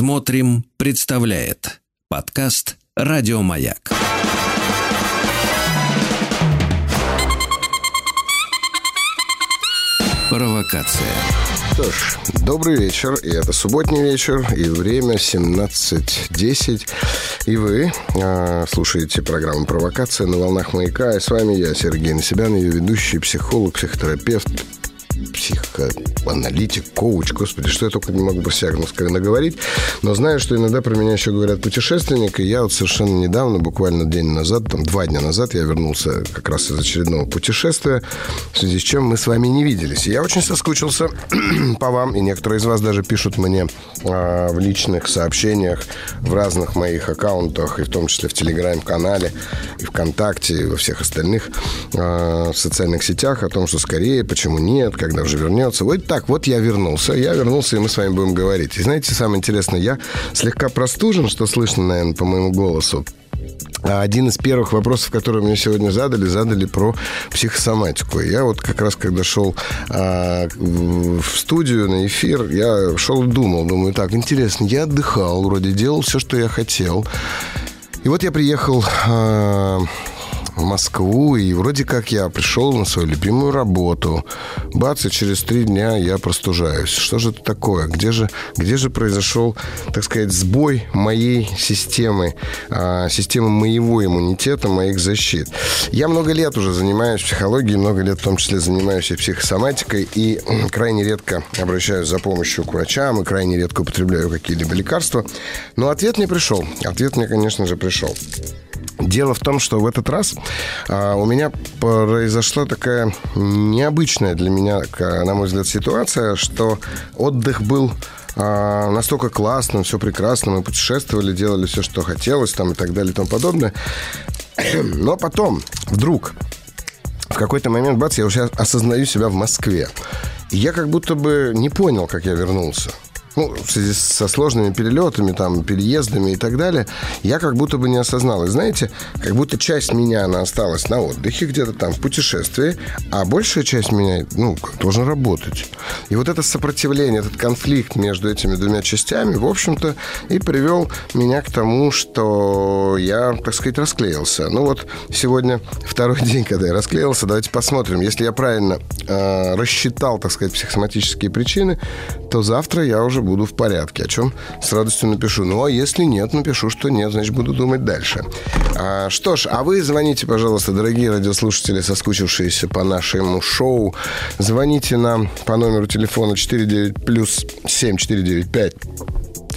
Смотрим, представляет подкаст Радиомаяк. Провокация. Что ж, добрый вечер, и это субботний вечер, и время 17.10, и вы э, слушаете программу «Провокация» на волнах «Маяка», и с вами я, Сергей Насибян, ее ведущий психолог, психотерапевт, психоаналитик, коуч, господи, что я только не могу про себя наговорить. Но знаю, что иногда про меня еще говорят путешественник, и я вот совершенно недавно, буквально день назад, там два дня назад, я вернулся как раз из очередного путешествия, в связи с чем мы с вами не виделись. И я очень соскучился по вам, и некоторые из вас даже пишут мне э, в личных сообщениях в разных моих аккаунтах, и в том числе в Телеграм-канале, и ВКонтакте, и во всех остальных э, социальных сетях о том, что скорее, почему нет, когда уже вернется. Вот так, вот я вернулся. Я вернулся, и мы с вами будем говорить. И знаете, самое интересное, я слегка простужен, что слышно, наверное, по моему голосу. А один из первых вопросов, которые мне сегодня задали, задали про психосоматику. Я вот как раз, когда шел а, в студию на эфир, я шел и думал, думаю, так, интересно, я отдыхал, вроде делал все, что я хотел. И вот я приехал а, в Москву, и вроде как я пришел на свою любимую работу. Бац, и через три дня я простужаюсь. Что же это такое? Где же, где же произошел, так сказать, сбой моей системы, а, системы моего иммунитета, моих защит? Я много лет уже занимаюсь психологией, много лет в том числе занимаюсь и психосоматикой, и крайне редко обращаюсь за помощью к врачам, и крайне редко употребляю какие-либо лекарства. Но ответ мне пришел. Ответ мне, конечно же, пришел. Дело в том, что в этот раз а, у меня произошла такая необычная для меня, на мой взгляд, ситуация, что отдых был а, настолько классным, все прекрасно, мы путешествовали, делали все, что хотелось, там и так далее и тому подобное. Но потом, вдруг, в какой-то момент, бац, я уже осознаю себя в Москве. И я как будто бы не понял, как я вернулся ну, в связи со сложными перелетами, там, переездами и так далее, я как будто бы не осознал. И знаете, как будто часть меня, она осталась на отдыхе, где-то там в путешествии, а большая часть меня, ну, должен работать. И вот это сопротивление, этот конфликт между этими двумя частями, в общем-то, и привел меня к тому, что я, так сказать, расклеился. Ну вот сегодня второй день, когда я расклеился, давайте посмотрим. Если я правильно э, рассчитал, так сказать, психосоматические причины, то завтра я уже буду в порядке, о чем с радостью напишу. Ну, а если нет, напишу, что нет, значит, буду думать дальше. А, что ж, а вы звоните, пожалуйста, дорогие радиослушатели, соскучившиеся по нашему шоу. Звоните нам по номеру телефона 49 плюс 7495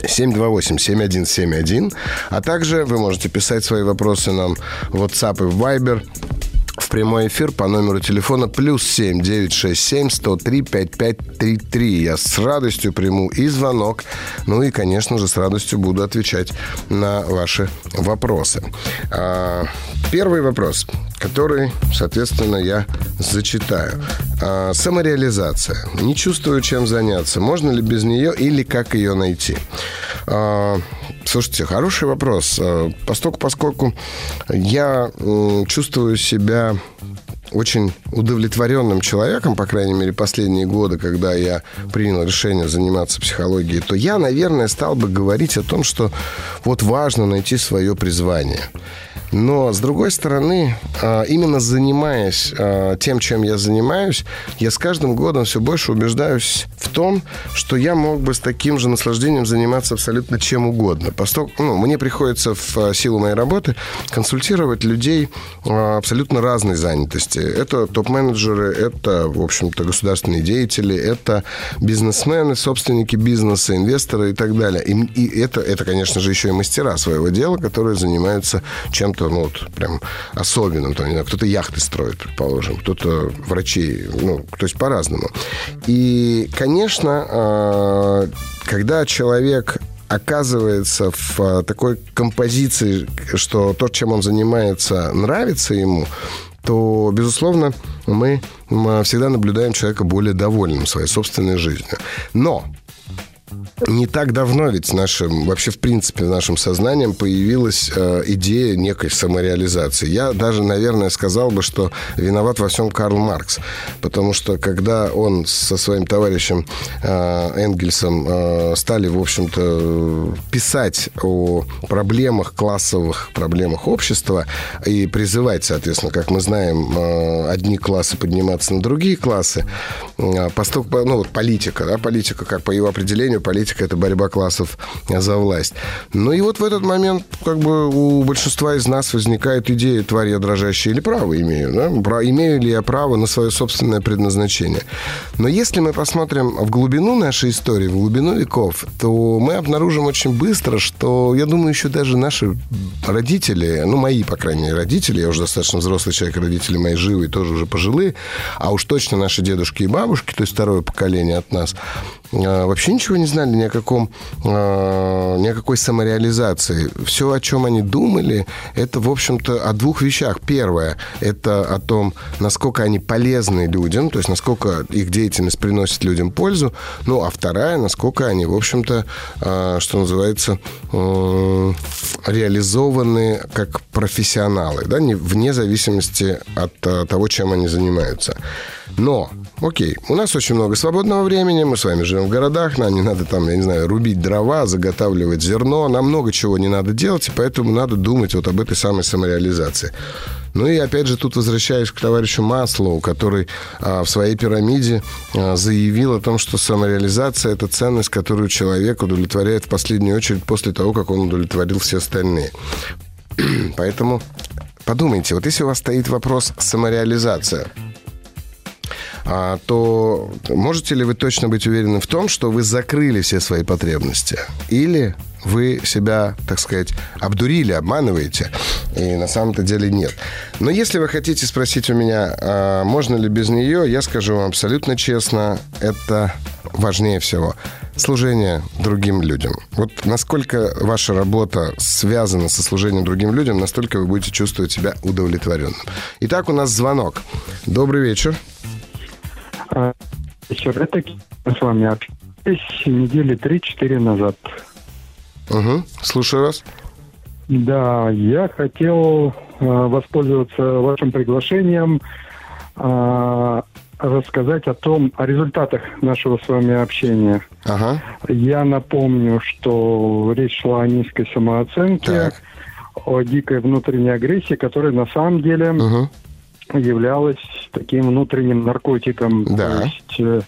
728-7171. А также вы можете писать свои вопросы нам в WhatsApp и в Viber в прямой эфир по номеру телефона плюс 7 967 103 5533. Я с радостью приму и звонок, ну и, конечно же, с радостью буду отвечать на ваши вопросы. А, первый вопрос, который, соответственно, я зачитаю. А, самореализация. Не чувствую, чем заняться. Можно ли без нее или как ее найти? А, Слушайте, хороший вопрос. Э, поскольку, поскольку я чувствую себя очень удовлетворенным человеком, по крайней мере, последние годы, когда я принял решение заниматься психологией, то я, наверное, стал бы говорить о том, что вот важно найти свое призвание. Но, с другой стороны, а, именно занимаясь а, тем, чем я занимаюсь, я с каждым годом все больше убеждаюсь в том, что я мог бы с таким же наслаждением заниматься абсолютно чем угодно. Поскольку ну, мне приходится в а, силу моей работы консультировать людей абсолютно разной занятости. Это топ-менеджеры, это, в общем-то, государственные деятели, это бизнесмены, собственники бизнеса, инвесторы и так далее. И, и это, это, конечно же, еще и мастера своего дела, которые занимаются чем-то чем-то, ну, вот, прям особенным. Там, не знаю, кто-то яхты строит, предположим, кто-то врачей, ну, то есть по-разному. И, конечно, а, когда человек оказывается в а, такой композиции, что то, чем он занимается, нравится ему, то, безусловно, мы всегда наблюдаем человека более довольным своей собственной жизнью. Но не так давно ведь в нашем, вообще в принципе в нашем сознании появилась э, идея некой самореализации. Я даже, наверное, сказал бы, что виноват во всем Карл Маркс. Потому что когда он со своим товарищем э, Энгельсом э, стали, в общем-то, писать о проблемах, классовых проблемах общества и призывать, соответственно, как мы знаем, э, одни классы подниматься на другие классы, э, поступ, ну, вот политика, да, политика, как по его определению, политика – это борьба классов за власть. Ну и вот в этот момент как бы у большинства из нас возникает идея, тварь я дрожащая или право имею, да? имею ли я право на свое собственное предназначение. Но если мы посмотрим в глубину нашей истории, в глубину веков, то мы обнаружим очень быстро, что, я думаю, еще даже наши родители, ну, мои, по крайней мере, родители, я уже достаточно взрослый человек, родители мои живы тоже уже пожилые, а уж точно наши дедушки и бабушки, то есть второе поколение от нас, вообще ничего не знали ни о каком, а, ни о какой самореализации. Все, о чем они думали, это, в общем-то, о двух вещах. Первое, это о том, насколько они полезны людям, то есть насколько их деятельность приносит людям пользу. Ну, а вторая, насколько они, в общем-то, а, что называется, реализованы как профессионалы, да, вне зависимости от того, чем они занимаются. Но, окей, у нас очень много свободного времени, мы с вами живем в городах, нам не надо там, я не знаю, рубить дрова, заготавливать зерно, нам много чего не надо делать, и поэтому надо думать вот об этой самой самореализации. Ну и опять же тут возвращаюсь к товарищу Маслоу, который а, в своей пирамиде а, заявил о том, что самореализация – это ценность, которую человек удовлетворяет в последнюю очередь после того, как он удовлетворил все остальные. Поэтому подумайте, вот если у вас стоит вопрос самореализация – то можете ли вы точно быть уверены в том, что вы закрыли все свои потребности? Или вы себя, так сказать, обдурили, обманываете, и на самом-то деле нет. Но если вы хотите спросить у меня, а можно ли без нее, я скажу вам абсолютно честно, это важнее всего. Служение другим людям. Вот насколько ваша работа связана со служением другим людям, настолько вы будете чувствовать себя удовлетворенным. Итак, у нас звонок. Добрый вечер. Вечер. Это с вами общались недели 3-4 назад. Угу. Слушаю вас. Да, я хотел э, воспользоваться вашим приглашением э, рассказать о том, о результатах нашего с вами общения. Ага. Я напомню, что речь шла о низкой самооценке, так. о дикой внутренней агрессии, которая на самом деле угу являлась таким внутренним наркотиком. Да. То есть э,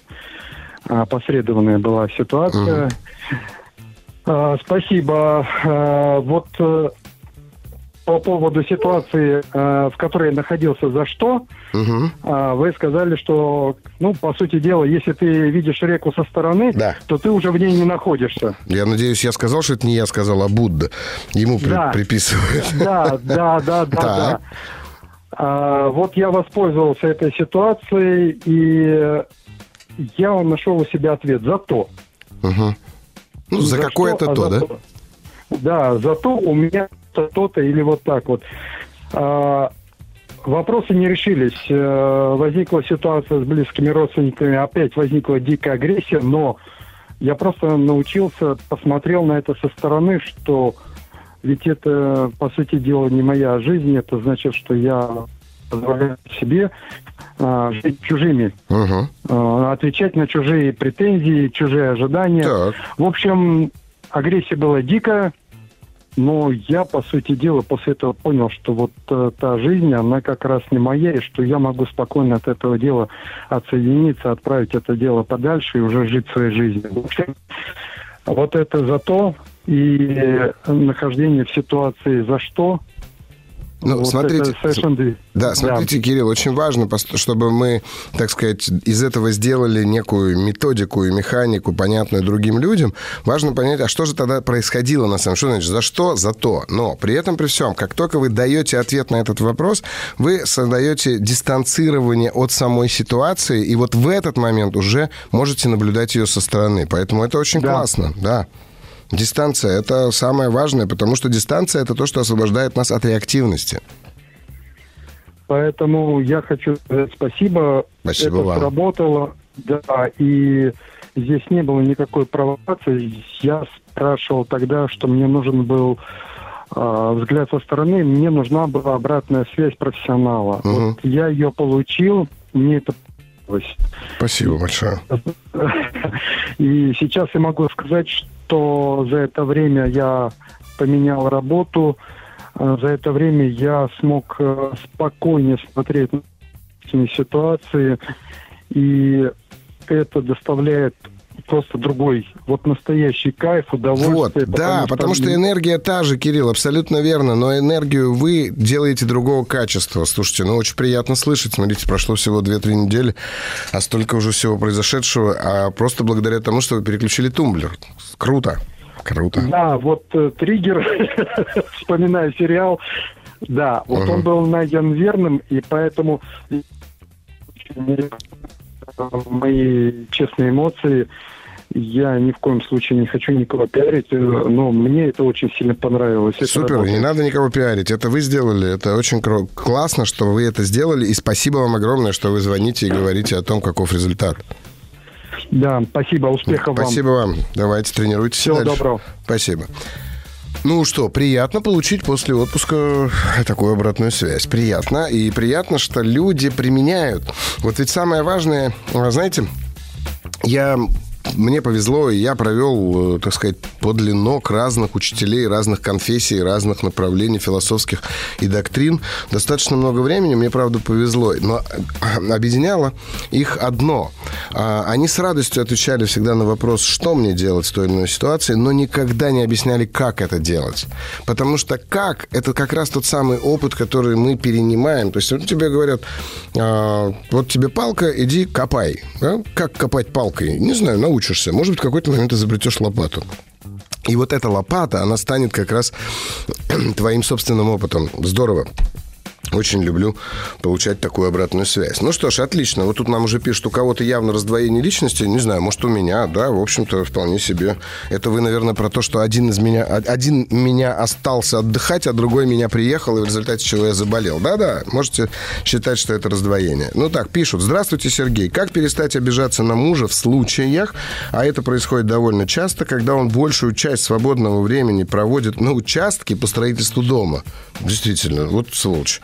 опосредованная была ситуация. Угу. спасибо. А, вот э, по поводу ситуации, в которой я находился, за что, угу. вы сказали, что, ну, по сути дела, если ты видишь реку со стороны, да. то ты уже в ней не находишься. Я надеюсь, я сказал, что это не я сказал, а Будда. Ему да. при, приписывают. Да, да, да, да, да. А, вот я воспользовался этой ситуацией, и я нашел у себя ответ «за то». Угу. Ну, за, за какое-то то, а да? То. Да, за то у меня то-то или вот так вот. А, вопросы не решились. А, возникла ситуация с близкими родственниками, опять возникла дикая агрессия, но я просто научился, посмотрел на это со стороны, что ведь это, по сути дела, не моя жизнь. Это значит, что я позволяю себе а, жить чужими, угу. а, отвечать на чужие претензии, чужие ожидания. Так. В общем, агрессия была дикая, но я, по сути дела, после этого понял, что вот э, та жизнь, она как раз не моя, и что я могу спокойно от этого дела отсоединиться, отправить это дело подальше и уже жить своей жизнью. В общем, вот это за то, и нахождение в ситуации за что ну, вот смотрите, совершенно... да, смотрите, да. Кирилл, очень важно, чтобы мы, так сказать, из этого сделали некую методику и механику, понятную другим людям. Важно понять, а что же тогда происходило на самом деле? Что значит за что? За то. Но при этом, при всем, как только вы даете ответ на этот вопрос, вы создаете дистанцирование от самой ситуации, и вот в этот момент уже можете наблюдать ее со стороны. Поэтому это очень да. классно, да. Дистанция – это самое важное, потому что дистанция – это то, что освобождает нас от реактивности. Поэтому я хочу сказать спасибо. Спасибо это вам. сработало. Да, и здесь не было никакой провокации. Я спрашивал тогда, что мне нужен был э, взгляд со стороны, мне нужна была обратная связь профессионала. Мгм. Вот я ее получил, мне это. Спасибо. Большое. И сейчас я могу сказать, что за это время я поменял работу, за это время я смог э, спокойнее смотреть на ситуации, и это доставляет просто другой, вот настоящий кайф, Вот, удовольствие. да, потому что энергия та же, Кирилл, абсолютно верно, но энергию вы делаете другого качества. Слушайте, ну очень приятно слышать. Смотрите, прошло всего 2-3 недели, а столько уже всего произошедшего, а просто благодаря тому, что вы переключили тумблер. Круто. Круто. Да, вот э, триггер, вспоминаю сериал, да, вот Ага. он был найден верным, и поэтому мои честные эмоции, я ни в коем случае не хочу никого пиарить, э, но мне это очень сильно понравилось. Это Супер, работает. не надо никого пиарить. Это вы сделали. Это очень классно, что вы это сделали. И спасибо вам огромное, что вы звоните и говорите о том, каков результат. Да, спасибо, успехов вам. Спасибо вам. Давайте тренируйтесь Всего дальше. доброго. Спасибо. Ну что, приятно получить после отпуска такую обратную связь. Приятно. И приятно, что люди применяют. Вот ведь самое важное, знаете, я мне повезло, и я провел, э, так сказать, подле ног разных учителей, разных конфессий, разных направлений философских и доктрин. Достаточно много времени, мне, правда, повезло. Но э, объединяло их одно. А, Они с радостью отвечали всегда на вопрос, что мне делать в той или иной ситуации, но никогда не объясняли, как это делать. Потому что как – это как раз тот самый опыт, который мы перенимаем. То есть вот тебе говорят, а, вот тебе палка, иди копай. Как копать палкой? Не знаю, научишься. Может быть, в какой-то момент изобретешь лопату. И вот эта лопата, она станет как раз твоим собственным опытом. Здорово. Очень люблю получать такую обратную связь. Ну что ж, отлично. Вот тут нам уже пишут, у кого-то явно раздвоение личности. Не знаю, может, у меня, да, в общем-то, вполне себе. Это вы, наверное, про то, что один из меня, один меня остался отдыхать, а другой меня приехал, и в результате чего я заболел. Да-да, можете считать, что это раздвоение. Ну так, пишут. Здравствуйте, Сергей. Как перестать обижаться на мужа в случаях, а это происходит довольно часто, когда он большую часть свободного времени проводит на участке по строительству дома? Действительно, вот сволочь.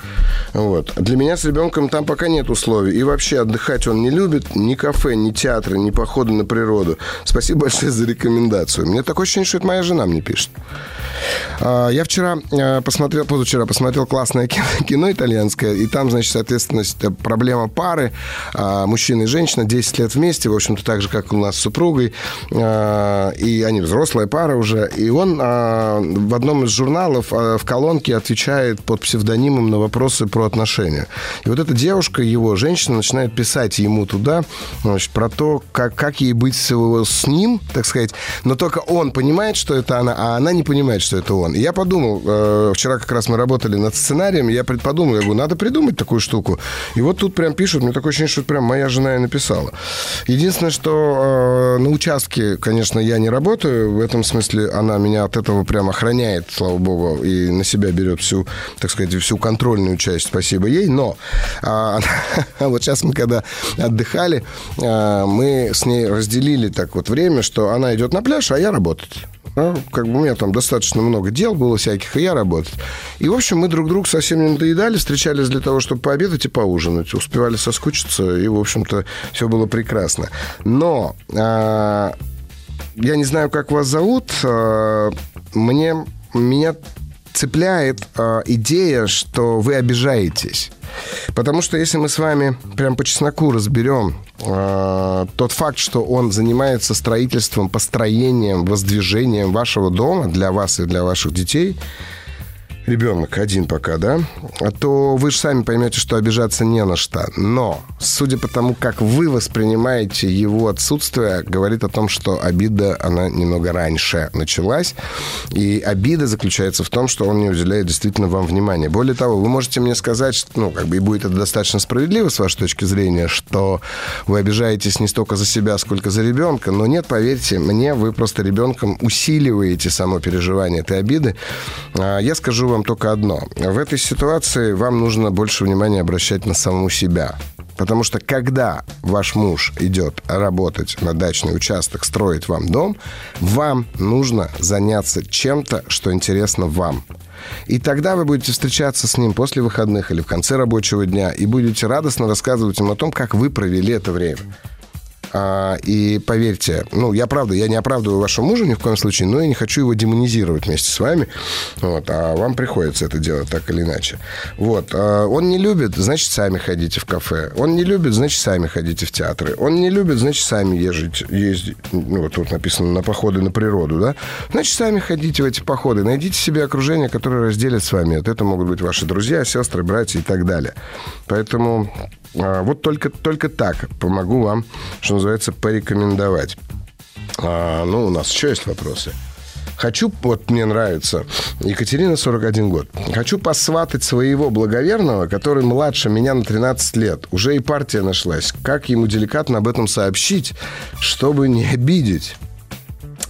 Вот. Для меня с ребенком там пока нет условий. И вообще отдыхать он не любит. Ни кафе, ни театры, ни походы на природу. Спасибо большое за рекомендацию. Мне такое ощущение, что это моя жена мне пишет. А, Я вчера э, посмотрел, позавчера посмотрел классное кино, кино итальянское, и там, значит, соответственно, это проблема пары, а, мужчина и женщина, 10 лет вместе, в общем-то, так же, как у нас с супругой, А, и они взрослая пара уже, и он а, в одном из журналов а, в колонке отвечает под псевдонимом на вопросы про отношения. И вот эта девушка, его женщина, начинает писать ему туда, значит, про то, как, как ей быть с, с ним, так сказать, но только он понимает, что это она, а она не понимает, что это он. И я подумал, э, вчера как раз мы работали над сценарием, я пред- подумал, я говорю, надо придумать такую штуку. И вот тут прям пишут, мне такое ощущение, что прям моя жена и написала. Единственное, что э, на участке, конечно, я не работаю, в этом смысле она меня от этого прям охраняет, слава богу, и на себя берет всю, так сказать, всю контрольную часть, спасибо ей, но а, вот сейчас мы когда отдыхали, а, мы с ней разделили так вот время, что она идет на пляж, а я работать. Ну, как бы у меня там достаточно много дел было всяких, и я работать. И, в общем, мы друг другу совсем не надоедали, встречались для того, чтобы пообедать и поужинать. Успевали соскучиться, и, в общем-то, все было прекрасно. Но а, я не знаю, как вас зовут. а, Мне меня цепляет а, идея, что вы обижаетесь. Потому что если мы с вами прям по чесноку разберем а, тот факт, что он занимается строительством, построением, воздвижением вашего дома для вас и для ваших детей, ребенок один пока, да, то вы же сами поймете, что обижаться не на что. Но, судя по тому, как вы воспринимаете его отсутствие, говорит о том, что обида, она немного раньше началась. И обида заключается в том, что он не уделяет действительно вам внимания. Более того, вы можете мне сказать, что, ну, как бы и будет это достаточно справедливо с вашей точки зрения, что вы обижаетесь не столько за себя, сколько за ребенка. Но нет, поверьте мне, вы просто ребенком усиливаете само переживание этой обиды. А, Я скажу вам только одно. В этой ситуации вам нужно больше внимания обращать на саму себя. Потому что когда ваш муж идет работать на дачный участок, строить вам дом, вам нужно заняться чем-то, что интересно вам. И тогда вы будете встречаться с ним после выходных или в конце рабочего дня и будете радостно рассказывать ему о том, как вы провели это время. А, и поверьте, ну, я правда, я не оправдываю вашего мужа ни в коем случае, но я не хочу его демонизировать вместе с вами. Вот, а вам приходится это делать так или иначе. Вот. А он не любит, значит, сами ходите в кафе. Он не любит, значит, сами ходите в театры. Он не любит, значит, сами езжите, ездить. Ну, вот тут написано на походы на природу, да? Значит, сами ходите в эти походы. Найдите себе окружение, которое разделит с вами. Вот это могут быть ваши друзья, сестры, братья и так далее. Поэтому вот только, только так помогу вам, что называется, порекомендовать. А, ну, у нас еще есть вопросы. Хочу, вот мне нравится, Екатерина, 41 год. Хочу посватать своего благоверного, который младше меня на 13 лет. Уже и партия нашлась. Как ему деликатно об этом сообщить, чтобы не обидеть?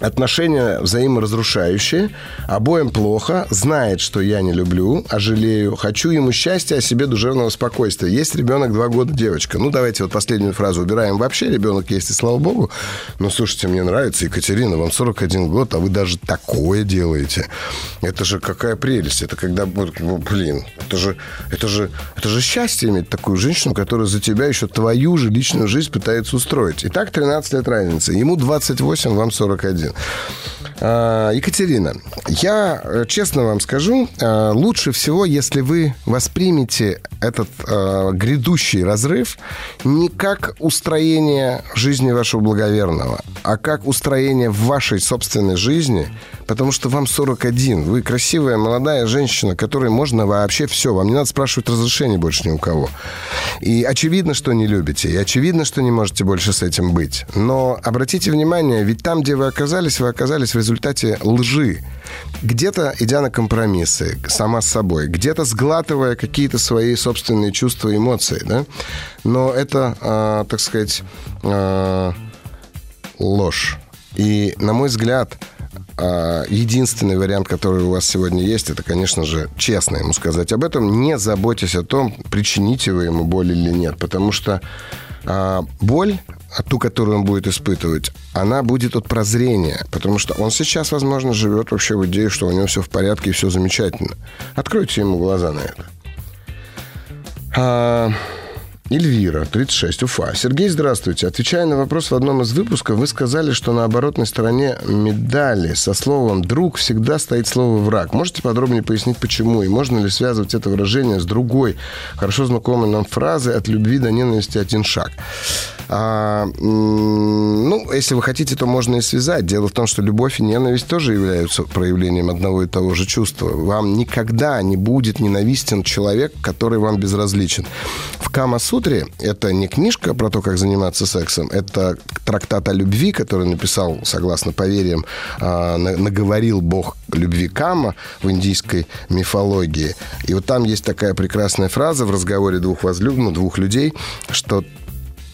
Отношения взаиморазрушающие, обоим плохо, знает, что я не люблю, а жалею. Хочу ему счастья, а себе душевного спокойствия. Есть ребенок, два года, девочка. Ну, давайте вот последнюю фразу убираем. Вообще ребенок есть, и слава богу. Но, слушайте, мне нравится, Екатерина, вам 41 год, а вы даже такое делаете. Это же какая прелесть. Это когда, ну, блин, это же, это же, это же счастье иметь такую женщину, которая за тебя еще твою же личную жизнь пытается устроить. Итак, 13 лет разницы. Ему 28, вам 41. А, Екатерина, я э, честно вам скажу, э, лучше всего, если вы воспримете этот э, грядущий разрыв не как устроение жизни вашего благоверного, а как устроение в вашей собственной жизни, потому что вам 41, вы красивая молодая женщина, которой можно вообще все, вам не надо спрашивать разрешения больше ни у кого. И очевидно, что не любите, и очевидно, что не можете больше с этим быть. Но обратите внимание, ведь там, где вы оказались, вы оказались в результате лжи. Где-то идя на компромиссы сама с собой, где-то сглатывая какие-то свои собственные чувства и эмоции, да? Но это, э, так сказать, э, ложь. И, на мой взгляд, единственный вариант, который у вас сегодня есть, это, конечно же, честно ему сказать об этом. Не заботьтесь о том, причините вы ему боль или нет. Потому что а, боль, ту, которую он будет испытывать, она будет от прозрения. Потому что он сейчас, возможно, живет вообще в идее, что у него все в порядке и все замечательно. Откройте ему глаза на это. Эльвира, 36, Уфа. Сергей, здравствуйте. Отвечая на вопрос в одном из выпусков, вы сказали, что на оборотной стороне медали со словом «друг» всегда стоит слово «враг». Можете подробнее пояснить, почему? И можно ли связывать это выражение с другой, хорошо знакомой нам фразой «от любви до ненависти один шаг»? А, ну, если вы хотите, то можно и связать. Дело в том, что любовь и ненависть тоже являются проявлением одного и того же чувства. Вам никогда не будет ненавистен человек, который вам безразличен. В Кама-сутре, это не книжка про то, как заниматься сексом, это трактат о любви, который написал, согласно поверьям, а, наговорил бог любви Кама в индийской мифологии. И вот там есть такая прекрасная фраза в разговоре двух возлюбленных, двух людей, что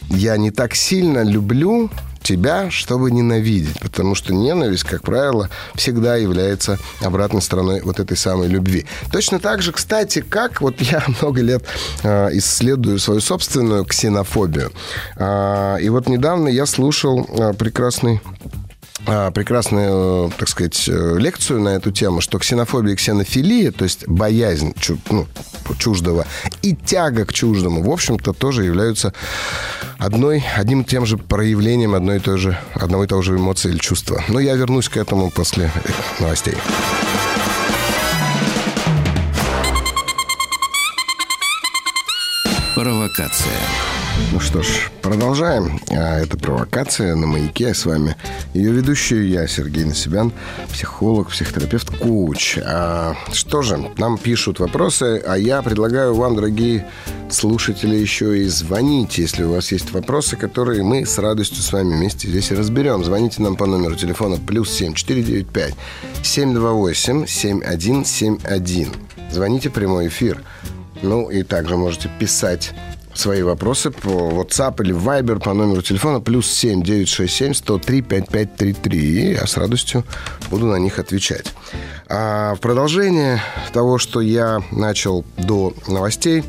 я не так сильно люблю тебя, чтобы ненавидеть. Потому что ненависть, как правило, всегда является обратной стороной вот этой самой любви. Точно так же, кстати, как вот я много лет э, исследую свою собственную ксенофобию. Э, и вот недавно я слушал э, прекрасный а, прекрасную, так сказать, э, лекцию на эту тему, что ксенофобия и ксенофилия, то есть боязнь ну, чуждого и тяга к чуждому, в общем-то, тоже являются одной, одним и тем же проявлением одной и той же, одного и того же эмоции или чувства. Но я вернусь к этому после новостей. Провокация. Ну что ж, продолжаем. А, это «Провокация» на «Маяке». С вами ее ведущий я, Сергей Насибян, психолог, психотерапевт, коуч. А, что же, нам пишут вопросы, а я предлагаю вам, дорогие слушатели, еще и звонить, если у вас есть вопросы, которые мы с радостью с вами вместе здесь и разберем. Звоните нам по номеру телефона плюс семь четыре девять пять семь два восемь семь один семь один. Звоните прямой эфир. Ну и также можете писать свои вопросы по WhatsApp или Viber по номеру телефона плюс 7 967 103 5533. И я с радостью буду на них отвечать. А в продолжение того, что я начал до новостей,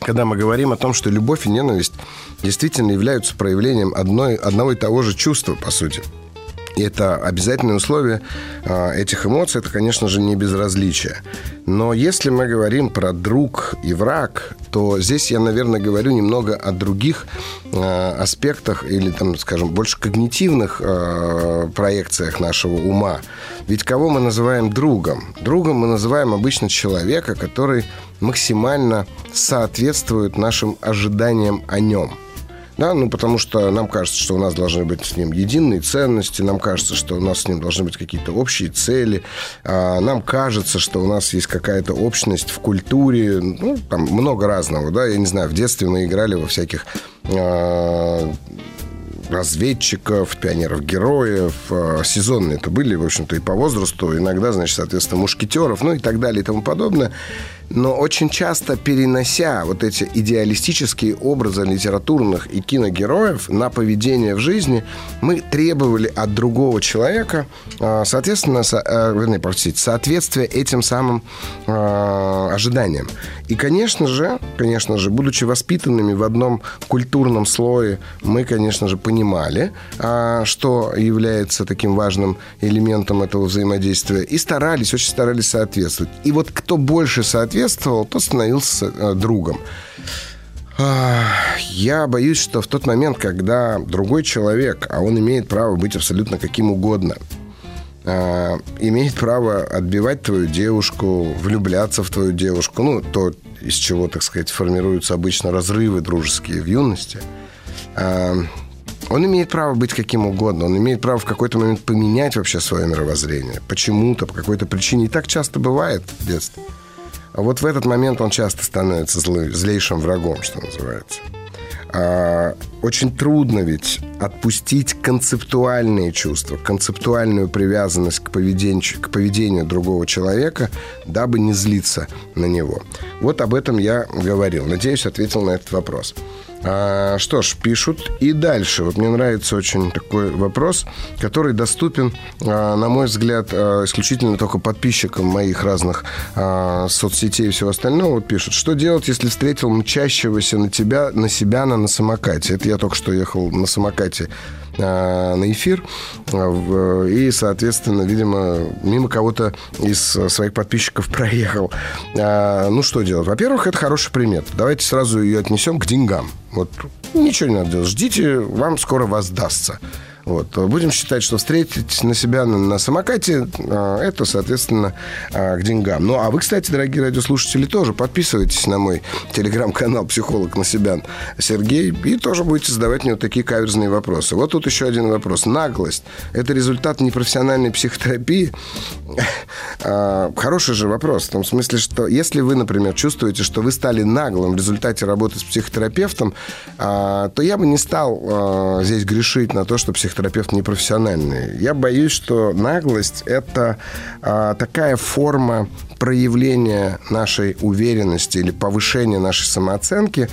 когда мы говорим о том, что любовь и ненависть действительно являются проявлением одной, одного и того же чувства, по сути – это обязательное условие а, этих эмоций, это, конечно же, не безразличие. Но если мы говорим про друг и враг, то здесь я, наверное, говорю немного о других э, аспектах или, там, скажем, больше когнитивных э, проекциях нашего ума. Ведь кого мы называем другом? Другом мы называем обычно человека, который максимально соответствует нашим ожиданиям о нем – да, ну, потому что нам кажется, что у нас должны быть с ним единые ценности, нам кажется, что у нас с ним должны быть какие-то общие цели, а нам кажется, что у нас есть какая-то общность в культуре, ну, там много разного, да, я не знаю, в детстве мы играли во всяких а, разведчиков, пионеров-героев. А, сезонные это были, в общем-то, и по возрасту. Иногда, значит, соответственно, мушкетеров, ну и так далее и тому подобное но очень часто перенося вот эти идеалистические образы литературных и киногероев на поведение в жизни, мы требовали от другого человека, а, соответственно, со, э, вернее, простите, соответствие этим самым э, ожиданиям. И, конечно же, конечно же, будучи воспитанными в одном культурном слое, мы, конечно же, понимали, э, что является таким важным элементом этого взаимодействия, и старались, очень старались соответствовать. И вот кто больше соответствует, соответствовал, тот становился э, другом. Я боюсь, что в тот момент, когда другой человек, а он имеет право быть абсолютно каким угодно, э, имеет право отбивать твою девушку, влюбляться в твою девушку, ну, то, из чего, так сказать, формируются обычно разрывы дружеские в юности, э, он имеет право быть каким угодно, он имеет право в какой-то момент поменять вообще свое мировоззрение. Почему-то, по какой-то причине. И так часто бывает в детстве. А вот в этот момент он часто становится злый, злейшим врагом, что называется. А, очень трудно ведь отпустить концептуальные чувства, концептуальную привязанность к поведению, к поведению другого человека, дабы не злиться на него. Вот об этом я говорил. Надеюсь, ответил на этот вопрос. А, что ж, пишут и дальше. Вот мне нравится очень такой вопрос, который доступен, а, на мой взгляд, а, исключительно только подписчикам моих разных а, соцсетей и всего остального. Вот пишут, что делать, если встретил мчащегося на тебя, на себя на, на самокате. Это я только что ехал на самокате а, на эфир. А, и, соответственно, видимо, мимо кого-то из своих подписчиков проехал. А, ну, что делать? Во-первых, это хороший пример. Давайте сразу ее отнесем к деньгам. Вот ничего не надо делать. Ждите, вам скоро воздастся. Вот. Будем считать, что встретить на себя на, на самокате, а, это, соответственно, а, к деньгам. Ну, а вы, кстати, дорогие радиослушатели, тоже подписывайтесь на мой телеграм-канал «Психолог на себя» Сергей, и тоже будете задавать мне вот такие каверзные вопросы. Вот тут еще один вопрос. Наглость. Это результат непрофессиональной психотерапии? А, хороший же вопрос. В том смысле, что если вы, например, чувствуете, что вы стали наглым в результате работы с психотерапевтом, то я бы не стал здесь грешить на то, что психотерапевт психотерапевт непрофессиональный. Я боюсь, что наглость – это а, такая форма проявления нашей уверенности или повышения нашей самооценки,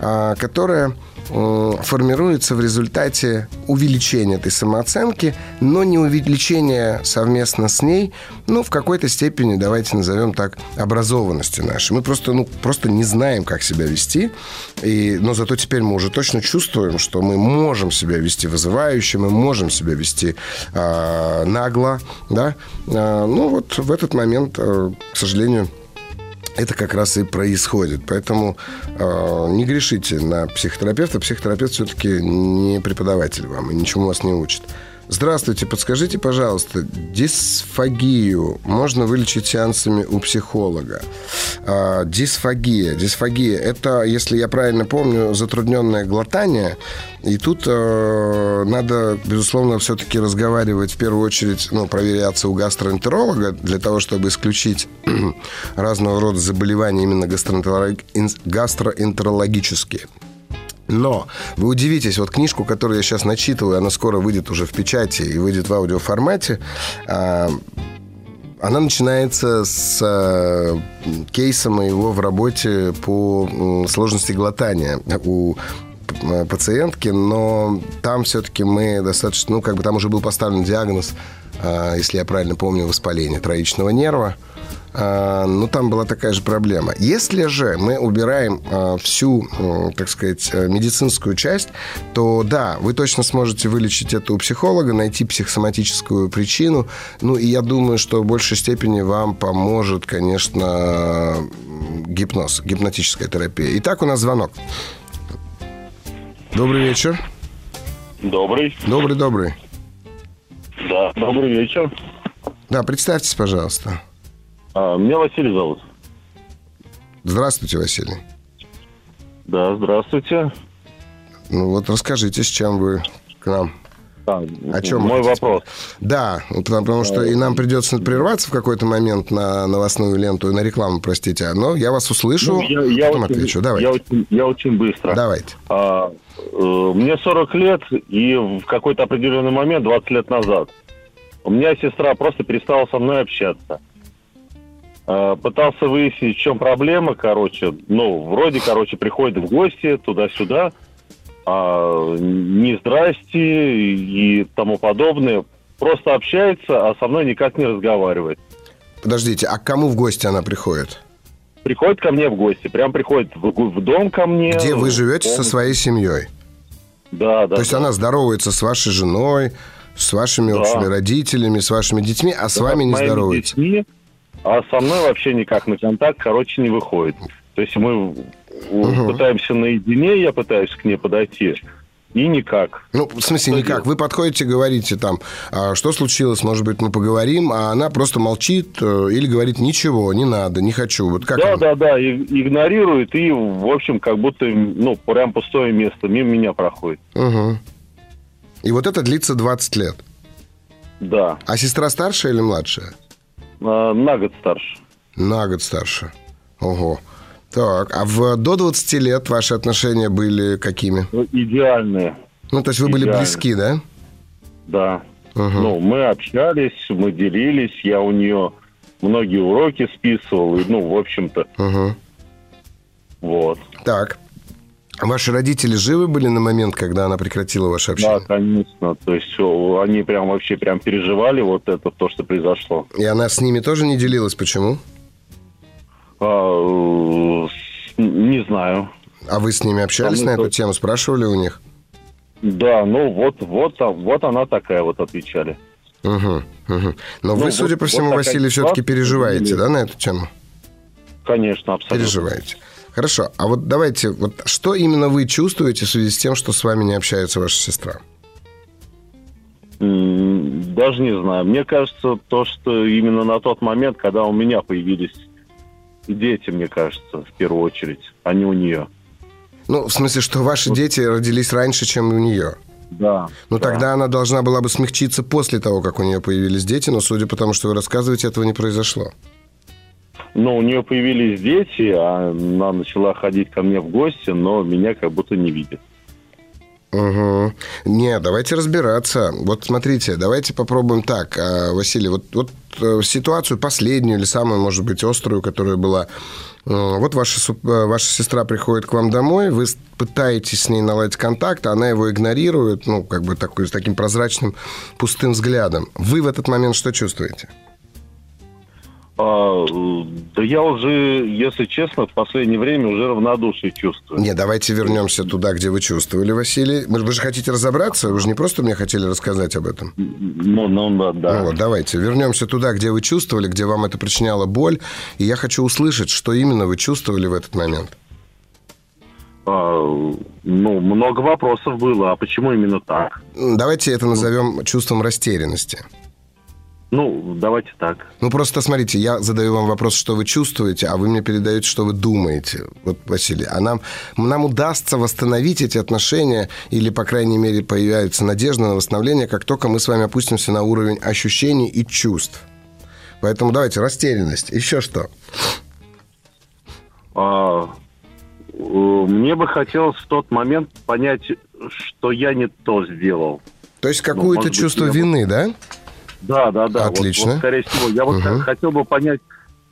а, которая формируется в результате увеличения этой самооценки, но не увеличения совместно с ней, ну, в какой-то степени, давайте назовем так, образованности нашей. Мы просто, ну, просто не знаем, как себя вести, и, но зато теперь мы уже точно чувствуем, что мы можем себя вести вызывающе, мы можем себя вести э, нагло, да. Э, ну, вот в этот момент, э, к сожалению, это как раз и происходит. Поэтому э, не грешите на психотерапевта. Психотерапевт все-таки не преподаватель вам и ничему вас не учит. Здравствуйте, подскажите, пожалуйста, дисфагию можно вылечить сеансами у психолога? А, дисфагия. Дисфагия – это, если я правильно помню, затрудненное глотание. И тут э, надо, безусловно, все-таки разговаривать в первую очередь, ну, проверяться у гастроэнтеролога для того, чтобы исключить разного рода заболевания именно гастроэнтерологические. Но вы удивитесь, вот книжку, которую я сейчас начитываю, она скоро выйдет уже в печати и выйдет в аудиоформате. А, она начинается с а, кейса моего в работе по сложности глотания у пациентки, но там все-таки мы достаточно, ну, как бы там уже был поставлен диагноз а, если я правильно помню, воспаление троичного нерва. А, ну, там была такая же проблема. Если же мы убираем а, всю, так сказать, э, медицинскую часть, то да, вы точно сможете вылечить это у психолога, найти психосоматическую причину. Ну, и я думаю, что в большей степени вам поможет, конечно, гипноз, гипнотическая терапия. Итак, у нас звонок. Добрый вечер. Добрый. Добрый, добрый. Да, добрый вечер. Да, представьтесь, пожалуйста. А, меня Василий зовут. Здравствуйте, Василий. Да, здравствуйте. Ну вот расскажите, с чем вы к нам? А, О чем мой вопрос. Да, потому, потому что и нам придется прерваться в какой-то момент на новостную ленту, на рекламу, простите. Но я вас услышу, Ну, я, я потом очень, отвечу. Давайте. Я очень, я очень быстро. Давайте. А, э, мне 40 лет, и в какой-то определенный момент, 20 лет назад, у меня сестра просто перестала со мной общаться. А, пытался выяснить, в чем проблема, короче. Ну, вроде, короче, приходит в гости туда-сюда, а, не здрасте и тому подобное. Просто общается, а со мной никак не разговаривает. Подождите, а к кому в гости она приходит? Приходит ко мне в гости, прям приходит в, в дом ко мне. Где вы живете со своей семьей? Да, да. То есть да. она здоровается с вашей женой, с вашими Да. общими родителями, с вашими детьми, а с Да, вами не здоровается. детьми, а со мной вообще никак на контакт, короче, не выходит. То есть мы Мгм. пытаемся наедине, я пытаюсь к ней подойти, и никак. Ну, в смысле, никак. Вы подходите, говорите там, «А что случилось, может быть, мы поговорим, а она просто молчит э, или говорит, ничего, не надо, не хочу. Вот как да, она? да, да, и- игнорирует, и, в общем, как будто, ну, прям пустое место, мимо меня проходит. Мгм. И вот это длится 20 лет. Да, А сестра старшая или младшая? А, на год старше. На год старше. Ого. Так, а в, до 20 лет ваши отношения были какими? Ну, идеальные, Ну, то есть вы были Идеально. близки, да? да. Мгм. Ну, мы общались, мы делились, я у нее многие уроки списывал, и, ну, в общем-то, Мгм. вот. Так. Ваши родители живы были на момент, когда она прекратила ваше Да, общение? конечно. То есть о, они прям вообще прям переживали вот это, то, что произошло. И она с ними тоже не делилась? Почему? А, не знаю. А вы с ними общались мы на эту тему? Спрашивали у них? Да, ну вот, вот, а- вот она такая вот отвечали. Угу, угу. Но Ну, вы, вот- судя по вот всему, такая Василий, все-таки переживаете, да, на эту тему? Конечно, абсолютно. Переживаете. Хорошо. А вот давайте, вот что именно вы чувствуете в связи с тем, что с вами не общается ваша сестра? Даже не знаю. Мне кажется, то, что именно на тот момент, когда у меня появились дети, мне кажется, в первую очередь, а не у нее. Ну, в смысле, что ваши дети родились раньше, чем у нее. Да. Ну, да. тогда она должна была бы смягчиться после того, как у нее появились дети, но, судя по тому, что вы рассказываете, этого не произошло. Ну, у нее появились дети, а она начала ходить ко мне в гости, но меня как будто не видит. Угу. Не, давайте разбираться. Вот смотрите, давайте попробуем так, а, Василий, вот, вот э, ситуацию последнюю или самую, может быть, острую, которая была. Э, Вот ваша, э, ваша сестра приходит к вам домой, вы пытаетесь с ней наладить контакт, а она его игнорирует, ну, как бы такой, с таким прозрачным, пустым взглядом. Вы в этот момент что чувствуете? А, да я уже, если честно, в последнее время уже равнодушие чувствую. Не, давайте вернемся туда, где вы чувствовали, Василий. Вы, вы же хотите разобраться? Вы же не просто мне хотели рассказать об этом. Ну, ну да, да. Ну вот, давайте вернемся туда, где вы чувствовали, где вам это причиняло боль. И я хочу услышать, что именно вы чувствовали в этот момент. А, ну, много вопросов было, а почему именно так? Давайте это назовем чувством растерянности. Ну, давайте так. Ну, просто смотрите, я задаю вам вопрос, что вы чувствуете, а вы мне передаете, что вы думаете. Вот, Василий, а нам, нам удастся восстановить эти отношения, или, по крайней мере, появится надежда на восстановление, как только мы с вами опустимся на уровень ощущений и чувств. Поэтому давайте, растерянность. Еще что? А, мне бы хотелось в тот момент понять, что я не то сделал. То есть какое-то может быть, чувство я бы- вины, да? Да, да, да. Вот- Отлично. Вот, скорее всего. Я вот Мгм. хотел бы понять,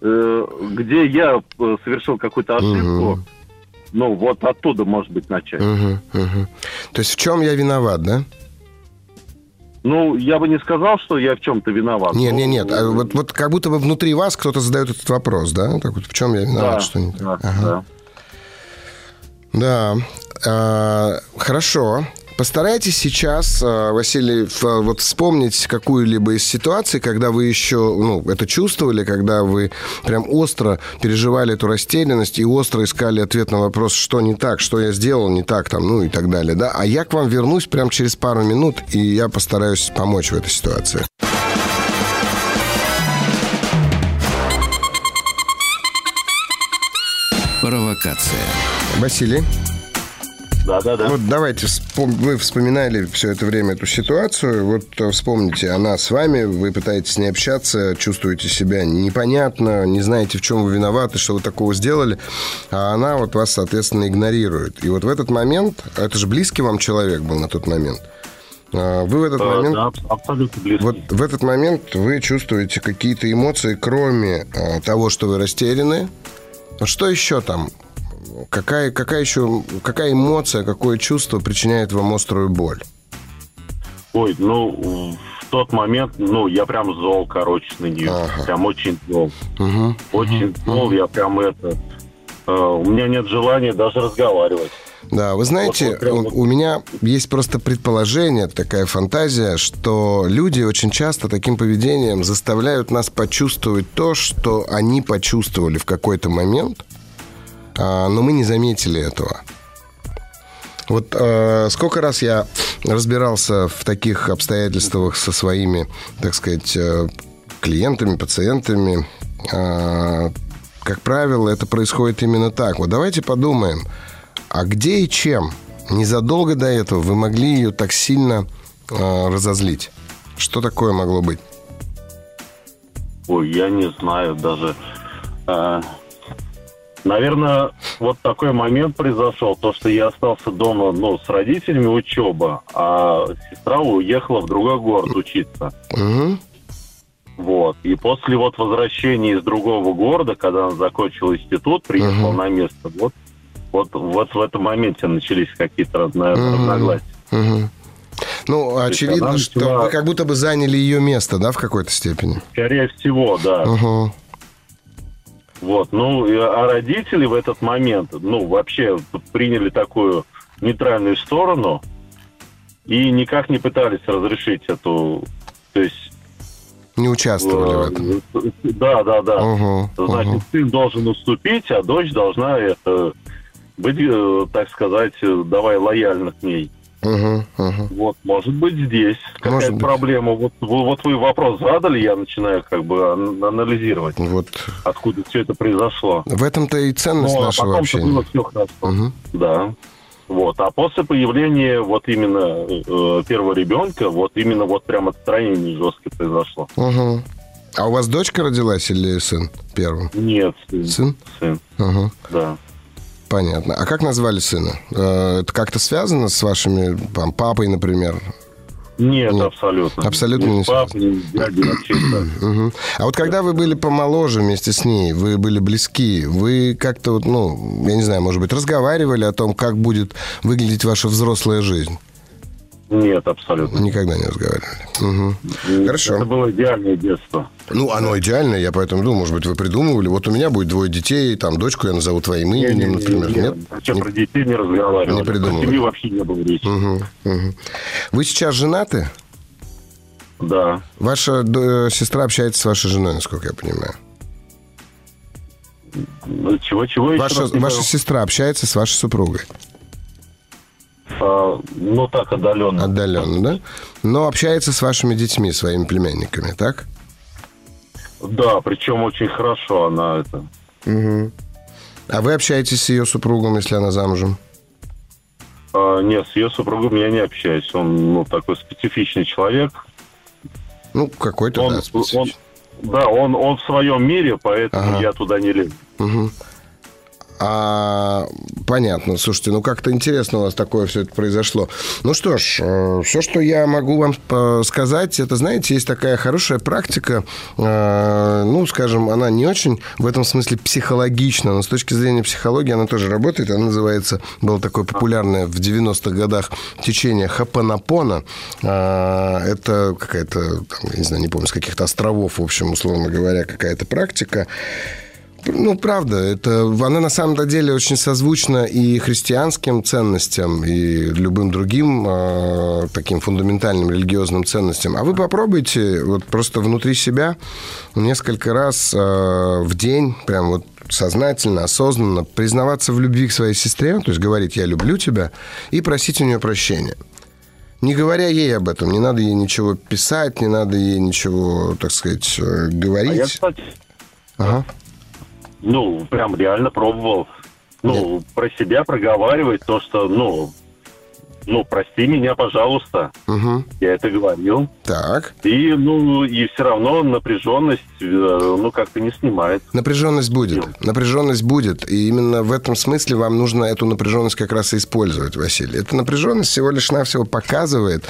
э, где я э, совершил какую-то ошибку. Мгм. Ну, вот оттуда, может быть, начать. Мгм, мгм. То есть в чем я виноват, да? Ну, я бы не сказал, что я в чем-то виноват. Нет, Ну, нет, нет. А вот, вот как будто бы внутри вас кто-то задает этот вопрос, да? Так вот, в чем я виноват, Да, что не так? да, Ага. да. Да, А, хорошо. Постарайтесь сейчас, а, Василий, вот вспомнить какую-либо из ситуаций, когда вы еще ну, это чувствовали, когда вы прям остро переживали эту растерянность и остро искали ответ на вопрос, что не так, что я сделал не так, там, ну и так далее. Да? А я к вам вернусь прям через пару минут, и я постараюсь помочь в этой ситуации. Провокация. Василий? Да, да, да. Вот давайте, вы вспоминали все это время эту ситуацию. Вот э, вспомните, она с вами, вы пытаетесь с ней общаться, чувствуете себя непонятно, не знаете, в чем вы виноваты, что вы такого сделали, а она вот вас, соответственно, игнорирует. И вот в этот момент, это же близкий вам человек был на тот момент, а, вы в этот Э, момент... да, аб- абсолютно близко. Вот в этот момент вы чувствуете какие-то эмоции, кроме э, того, что вы растеряны. Что еще там? Какая, какая еще, какая эмоция, какое чувство причиняет вам острую боль? Ой, ну, в тот момент, ну, я прям зол, короче, на нее. Ага. Прям очень зол. Угу. Очень зол, я прям это... э, у меня нет желания даже разговаривать. Да, вы знаете, Вот, у, у меня есть просто предположение, такая фантазия, что люди очень часто таким поведением заставляют нас почувствовать то, что они почувствовали в какой-то момент, но мы не заметили этого. Вот э, сколько раз я разбирался в таких обстоятельствах со своими, так сказать, э, клиентами, пациентами. Э, как правило, это происходит именно так. Вот давайте подумаем, а где и чем незадолго до этого вы могли ее так сильно э, разозлить? Что такое могло быть? Ой, я не знаю даже. А, наверное, вот такой момент произошел, то, что я остался дома, ну, с родителями учеба, а сестра уехала в другой город учиться. Мгм. Вот. И после вот возвращения из другого города, когда она закончила институт, приехала Мгм. на место, вот, вот, вот в этом моменте начались какие-то Мгм. разногласия. Мгм. Ну, есть очевидно, что начала- вы как будто бы заняли ее место, да, в какой-то степени? Скорее всего, да. Угу. Вот, ну, а родители в этот момент, ну, вообще приняли такую нейтральную сторону и никак не пытались разрешить эту, то есть... Не участвовали в этом. э, Да, да, да. Угу. Значит, сын должен уступить, а дочь должна это быть, э, так сказать, э, давай лояльна к ней. Угу. Угу. Вот, может быть, здесь какая-то проблема. Вот, вот вы вопрос задали, я начинаю как бы ан- анализировать, Вот откуда все это произошло. в этом-то и ценность Ну, а нашего потом общения. было все хорошо. Мгм. Да. Вот. А после появления вот именно э, первого ребенка, вот именно вот прям отстранение жестко произошло. Мгм. А у вас дочка родилась или сын первым? Нет, сын. Сын? Сын, Ага. да. Понятно. А как назвали сына? Э, Это как-то связано с вашими там, папой, например? Нет, Нет, абсолютно. абсолютно ни не с папой, ни с дядей вообще. Мгм. А вот когда вы были помоложе вместе с ней, вы были близки, вы как-то, ну, я не знаю, может быть, разговаривали о том, как будет выглядеть ваша взрослая жизнь? Нет, абсолютно. Никогда не разговаривали. Мгм. Хорошо. Это было идеальное детство. Ну, оно идеальное, я поэтому думаю, может быть, вы придумывали. Вот у меня будет двое детей, там, дочку я назову твоим именем, например. Нет? Вообще Не- про детей не разговаривали. не придумывали. Про семью вообще не было речи. Мгм, мгм. Вы сейчас женаты? Да. Ваша сестра общается с вашей женой, насколько я понимаю. Ну, Чего-чего Ваша, не ваша сестра общается с вашей супругой. А, ну, так, отдаленно. Отдаленно, да? Но общается с вашими детьми, своими племянниками, так? Да, причем очень хорошо она это... А вы общаетесь с ее супругом, если она замужем? А, нет, с ее супругом я не общаюсь. Он, ну, такой специфичный человек. Ну, какой-то, Он, да, он, специфичный. да, он, он в своем мире, поэтому Ага. я туда не лезу. Мгм. А, понятно. Слушайте, ну как-то интересно у вас такое все это произошло. Ну что ж, э, все, что я могу вам э, сказать, это, знаете, есть такая хорошая практика, э, ну, скажем, она не очень в этом смысле психологична, но с точки зрения психологии она тоже работает. Она называется, было такое популярное в 90-х годах течение Хапанапона. Это какая-то, я не знаю, не помню, с каких-то островов, в общем, условно говоря, какая-то практика. Ну, правда, это, она на самом деле очень созвучна и христианским ценностям, и любым другим э, таким фундаментальным религиозным ценностям. А вы попробуйте вот просто внутри себя несколько раз э, в день, прям вот сознательно, осознанно признаваться в любви к своей сестре, то есть говорить «я люблю тебя», и просить у нее прощения. Не говоря ей об этом, не надо ей ничего писать, не надо ей ничего, так сказать, э, говорить. А я, кстати, ага. Ну, прям реально пробовал. Ну, Нет. про себя проговаривать то, что, ну, ну, прости меня, пожалуйста. Угу. Я это говорил. Так. И, ну, и все равно напряженность, э, ну, как-то не снимает. Напряженность будет. Нет. Напряженность будет. И именно в этом смысле вам нужно эту напряженность как раз и использовать, Василий. Эта напряженность всего лишь навсего показывает,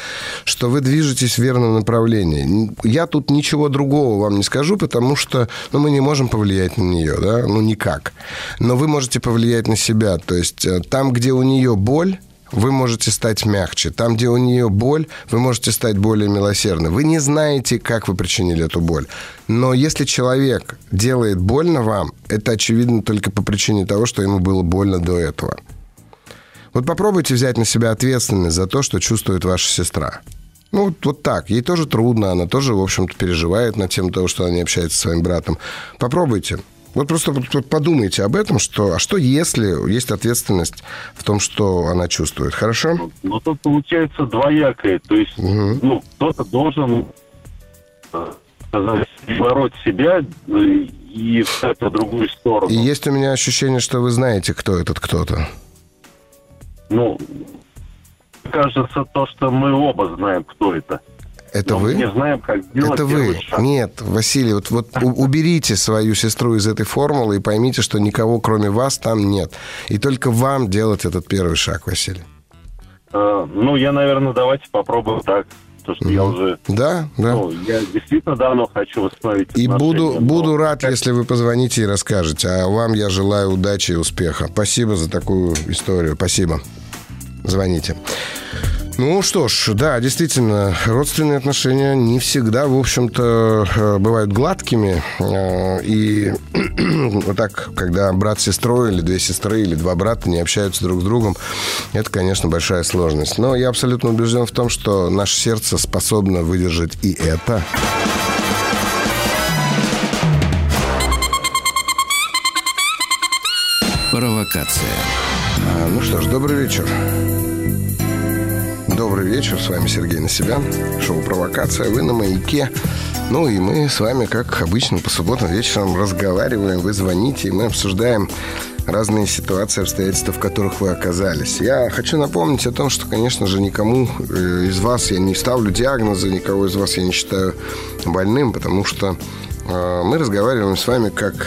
что вы движетесь в верном направлении. Я тут ничего другого вам не скажу, потому что, ну, мы не можем повлиять на нее, да, ну, никак. Но вы можете повлиять на себя. То есть э, там, где у нее боль, вы можете стать мягче. Там, где у нее боль, вы можете стать более милосердны. Вы не знаете, как вы причинили эту боль. Но если человек делает больно вам, это очевидно только по причине того, что ему было больно до этого. Вот попробуйте взять на себя ответственность за то, что чувствует ваша сестра. Ну, вот, вот так. Ей тоже трудно, она тоже, в общем-то, переживает на тему того, что она не общается со своим братом. Попробуйте. Вот просто подумайте об этом, что, а что если есть ответственность в том, что она чувствует, хорошо? Ну, ну тут получается двоякое, то есть, угу. ну, кто-то должен сказать, бороть себя э, и встать на другую сторону. И есть у меня ощущение, что вы знаете, кто этот кто-то. Ну, кажется, то, что мы оба знаем, кто это. Это Но вы? Не знаем, как сделать Это вы? Шаг. Нет, Василий, вот, вот уберите свою сестру из этой формулы и поймите, что никого, кроме вас, там нет. И только вам делать этот первый шаг, Василий. Э, ну, я, наверное, давайте попробуем так. Потому что mm я уже... Да, да. Ну, я действительно давно хочу восстановить И буду, но... буду рад, как... если вы позвоните и расскажете. А вам я желаю удачи и успеха. Спасибо за такую историю. Спасибо. Звоните. Ну что ж, да, действительно, родственные отношения не всегда, в общем-то, э, бывают гладкими. Э, и вот так, когда брат с сестрой или две сестры или два брата не общаются друг с другом, это, конечно, большая сложность. Но я абсолютно убежден в том, что наше сердце способно выдержать и это. Провокация. А, ну что ж, добрый вечер. Добрый вечер, с вами Сергей Насибян, шоу «Провокация», вы на «Маяке». Ну и мы с вами, как обычно, по субботам вечером разговариваем, вы звоните, и мы обсуждаем разные ситуации, обстоятельства, в которых вы оказались. Я хочу напомнить о том, что, конечно же, никому э, из вас я не ставлю диагнозы, никого из вас я не считаю больным, потому что э, мы разговариваем с вами как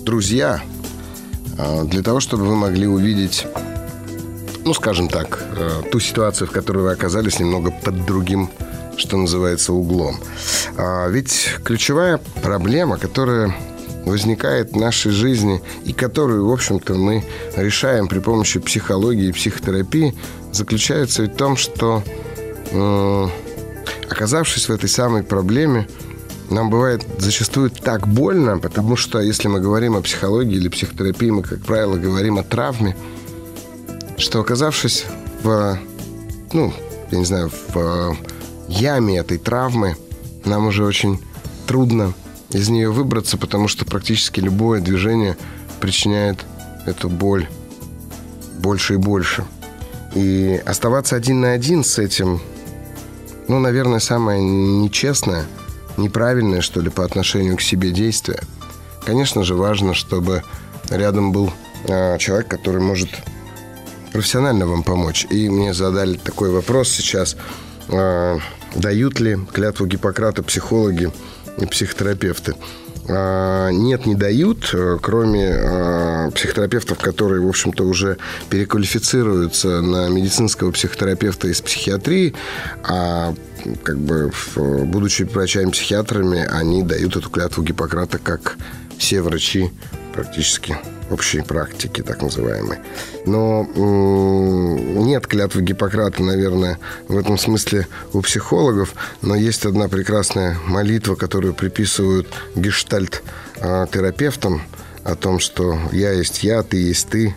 друзья, э, для того, чтобы вы могли увидеть ну, скажем так, э, ту ситуацию, в которой вы оказались, немного под другим, что называется, углом. А ведь ключевая проблема, которая возникает в нашей жизни и которую, в общем-то, мы решаем при помощи психологии и психотерапии, заключается в том, что э, оказавшись в этой самой проблеме, нам бывает зачастую так больно, потому что если мы говорим о психологии или психотерапии, мы, как правило, говорим о травме – что оказавшись в, ну, я не знаю, в яме этой травмы, нам уже очень трудно из нее выбраться, потому что практически любое движение причиняет эту боль больше и больше. И оставаться один на один с этим, ну, наверное, самое нечестное, неправильное, что ли, по отношению к себе действие. Конечно же, важно, чтобы рядом был э, человек, который может профессионально вам помочь. И мне задали такой вопрос сейчас. А, дают ли клятву Гиппократа психологи и психотерапевты? а, нет, не дают, э, кроме а, психотерапевтов, которые, в общем-то, уже переквалифицируются на медицинского психотерапевта из психиатрии, а как бы, будучи врачами-психиатрами, они дают эту клятву Гиппократа, как все врачи практически общей практики, так называемой. Но нет клятвы Гиппократа, наверное, в этом смысле у психологов, но есть одна прекрасная молитва, которую приписывают гештальт-терапевтам о том, что «я есть я, ты есть ты»,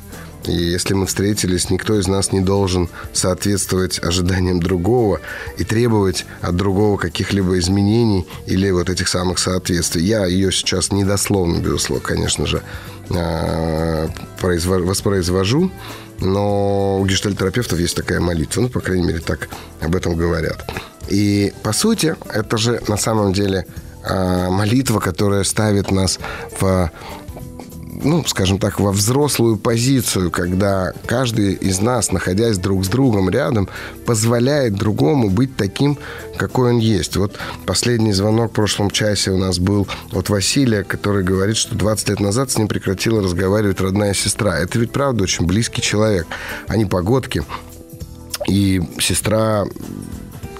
и если мы встретились, никто из нас не должен соответствовать ожиданиям другого и требовать от другого каких-либо изменений или вот этих самых соответствий. Я ее сейчас недословно, безусловно, конечно же, а, воспроизвожу, но у гештальтерапевтов есть такая молитва. Ну, по крайней мере, так об этом говорят. И, по сути, это же на самом деле а, молитва, которая ставит нас в ну, скажем так, во взрослую позицию, когда каждый из нас, находясь друг с другом рядом, позволяет другому быть таким, какой он есть. Вот последний звонок в прошлом часе у нас был от Василия, который говорит, что 20 лет назад с ним прекратила разговаривать родная сестра. Это ведь правда очень близкий человек. Они погодки. И сестра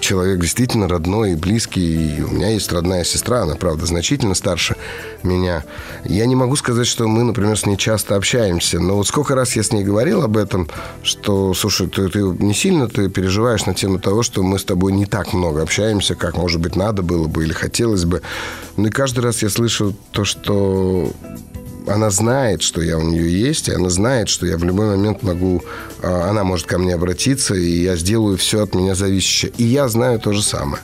человек действительно родной и близкий. И у меня есть родная сестра, она, правда, значительно старше меня. Я не могу сказать, что мы, например, с ней часто общаемся. Но вот сколько раз я с ней говорил об этом, что, слушай, ты, ты не сильно ты переживаешь на тему того, что мы с тобой не так много общаемся, как, может быть, надо было бы или хотелось бы. Ну и каждый раз я слышу то, что она знает, что я у нее есть, и она знает, что я в любой момент могу, а, она может ко мне обратиться, и я сделаю все от меня зависящее. И я знаю то же самое.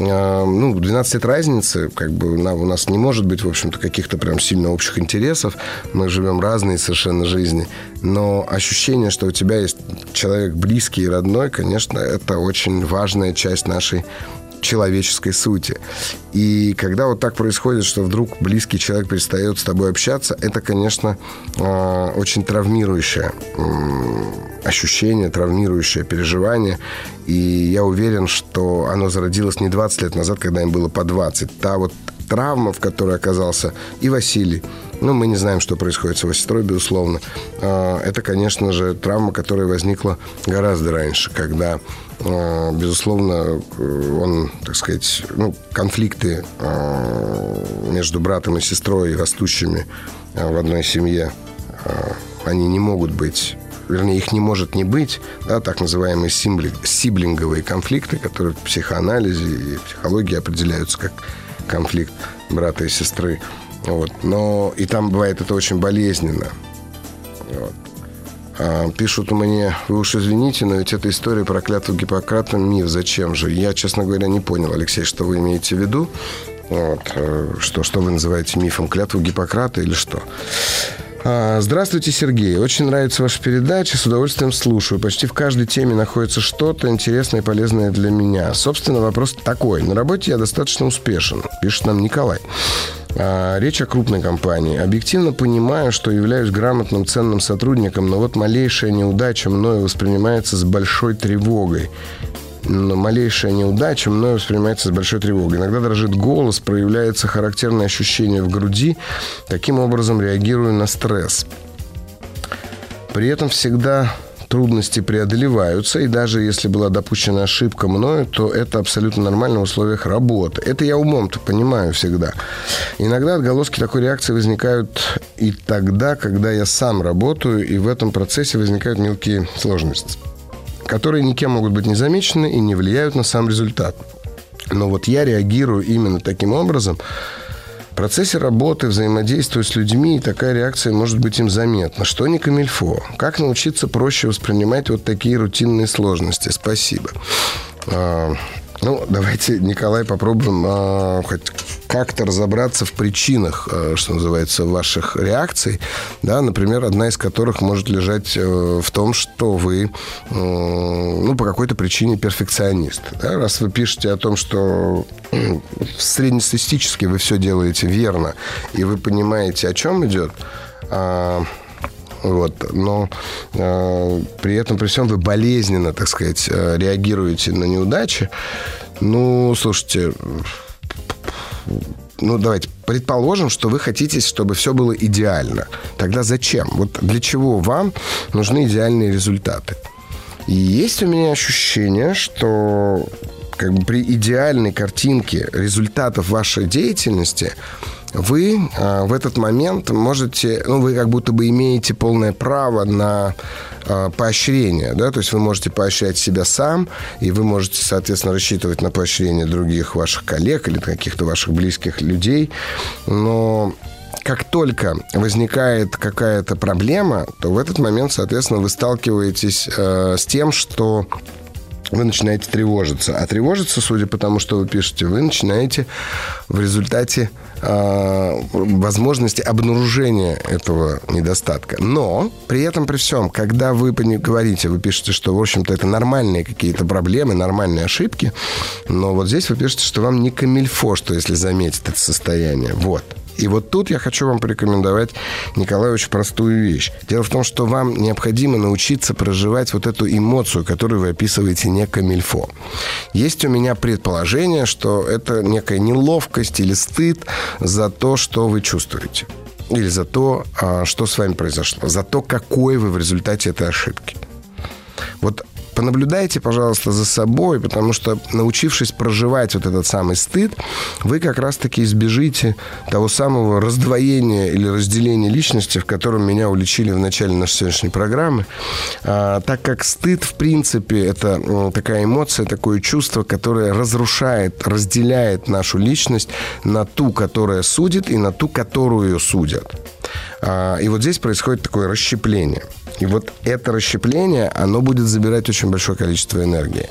А, ну, 12 лет разницы, как бы у нас не может быть, в общем-то, каких-то прям сильно общих интересов. Мы живем разные совершенно жизни. Но ощущение, что у тебя есть человек близкий и родной, конечно, это очень важная часть нашей человеческой сути. И когда вот так происходит, что вдруг близкий человек перестает с тобой общаться, это, конечно, а, очень травмирующее ощущение, травмирующее переживание. И я уверен, что оно зародилось не 20 лет назад, когда им было по 20. Та вот травма, в которой оказался и Василий, ну, мы не знаем, что происходит с его сестрой, безусловно. А, это, конечно же, травма, которая возникла гораздо раньше, когда безусловно, он, так сказать, ну, конфликты а, между братом и сестрой, растущими в одной семье, они не могут быть вернее, их не может не быть, да, так называемые сиблинговые конфликты, которые в психоанализе и психологии определяются как конфликт брата и сестры. Вот. Но и там бывает это очень болезненно. Вот. А, пишут мне, вы уж извините, но ведь эта история про клятву Гиппократа миф. Зачем же? Я, честно говоря, не понял, Алексей, что вы имеете в виду. Вот. Э, что, что вы называете мифом? Клятву Гиппократа или что? А, здравствуйте, Сергей. Очень нравится ваша передача. С удовольствием слушаю. Почти в каждой теме находится что-то интересное и полезное для меня. Собственно, вопрос такой. На работе я достаточно успешен, пишет нам Николай. А, речь о крупной компании. Объективно понимаю, что являюсь грамотным, ценным сотрудником, но вот малейшая неудача мною воспринимается с большой тревогой но малейшая неудача мною воспринимается с большой тревогой. Иногда дрожит голос, проявляется характерное ощущение в груди. Таким образом реагирую на стресс. При этом всегда трудности преодолеваются, и даже если была допущена ошибка мною, то это абсолютно нормально в условиях работы. Это я умом-то понимаю всегда. Иногда отголоски такой реакции возникают и тогда, когда я сам работаю, и в этом процессе возникают мелкие сложности которые никем могут быть не замечены и не влияют на сам результат. Но вот я реагирую именно таким образом. В процессе работы, взаимодействуя с людьми, и такая реакция может быть им заметна. Что не камильфо? Как научиться проще воспринимать вот такие рутинные сложности? Спасибо. А, ну, давайте, Николай, попробуем э, хоть как-то разобраться в причинах, э, что называется, ваших реакций. Да, например, одна из которых может лежать э, в том, что вы, э, ну, по какой-то причине перфекционист. Да? Раз вы пишете о том, что э, среднестатистически вы все делаете верно, и вы понимаете, о чем идет, э, вот. Но э, при этом, при всем, вы болезненно, так сказать, э, реагируете на неудачи. Ну, слушайте, ну, давайте предположим, что вы хотите, чтобы все было идеально. Тогда зачем? Вот для чего вам нужны идеальные результаты? И есть у меня ощущение, что как бы при идеальной картинке результатов вашей деятельности вы э, в этот момент можете, ну, вы как будто бы имеете полное право на э, поощрение, да, то есть вы можете поощрять себя сам, и вы можете, соответственно, рассчитывать на поощрение других ваших коллег или каких-то ваших близких людей, но как только возникает какая-то проблема, то в этот момент, соответственно, вы сталкиваетесь э, с тем, что вы начинаете тревожиться. А тревожиться, судя по тому, что вы пишете, вы начинаете в результате э, возможности обнаружения этого недостатка. Но при этом, при всем, когда вы говорите, вы пишете, что, в общем-то, это нормальные какие-то проблемы, нормальные ошибки, но вот здесь вы пишете, что вам не камильфо, что если заметить это состояние. Вот. И вот тут я хочу вам порекомендовать, Николай, очень простую вещь. Дело в том, что вам необходимо научиться проживать вот эту эмоцию, которую вы описываете не камильфо. Есть у меня предположение, что это некая неловкость или стыд за то, что вы чувствуете. Или за то, а, что с вами произошло. За то, какой вы в результате этой ошибки. Вот понаблюдайте, пожалуйста, за собой, потому что, научившись проживать вот этот самый стыд, вы как раз-таки избежите того самого раздвоения или разделения личности, в котором меня уличили в начале нашей сегодняшней программы, а, так как стыд, в принципе, это такая эмоция, такое чувство, которое разрушает, разделяет нашу личность на ту, которая судит, и на ту, которую судят. А, и вот здесь происходит такое расщепление – и вот это расщепление, оно будет забирать очень большое количество энергии.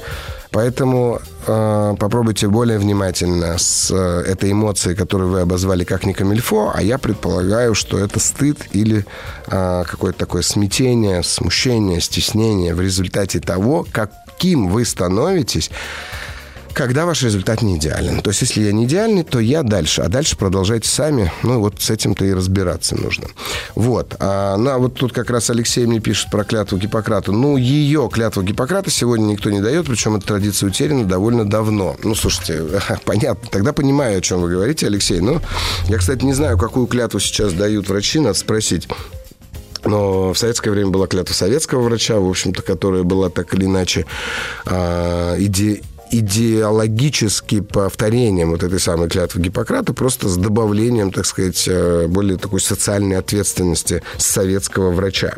Поэтому э, попробуйте более внимательно с э, этой эмоцией, которую вы обозвали как не камильфо, а я предполагаю, что это стыд или э, какое-то такое смятение, смущение, стеснение в результате того, каким вы становитесь когда ваш результат не идеален. То есть, если я не идеальный, то я дальше. А дальше продолжайте сами. Ну, вот с этим-то и разбираться нужно. Вот. А, ну, а вот тут как раз Алексей мне пишет про клятву Гиппократа. Ну, ее клятву Гиппократа сегодня никто не дает, причем эта традиция утеряна довольно давно. Ну, слушайте, понятно. Тогда понимаю, о чем вы говорите, Алексей. Но я, кстати, не знаю, какую клятву сейчас дают врачи, надо спросить. Но в советское время была клятва советского врача, в общем-то, которая была так или иначе э, иде идеологически повторением вот этой самой клятвы Гиппократа, просто с добавлением, так сказать, э, более такой социальной ответственности советского врача.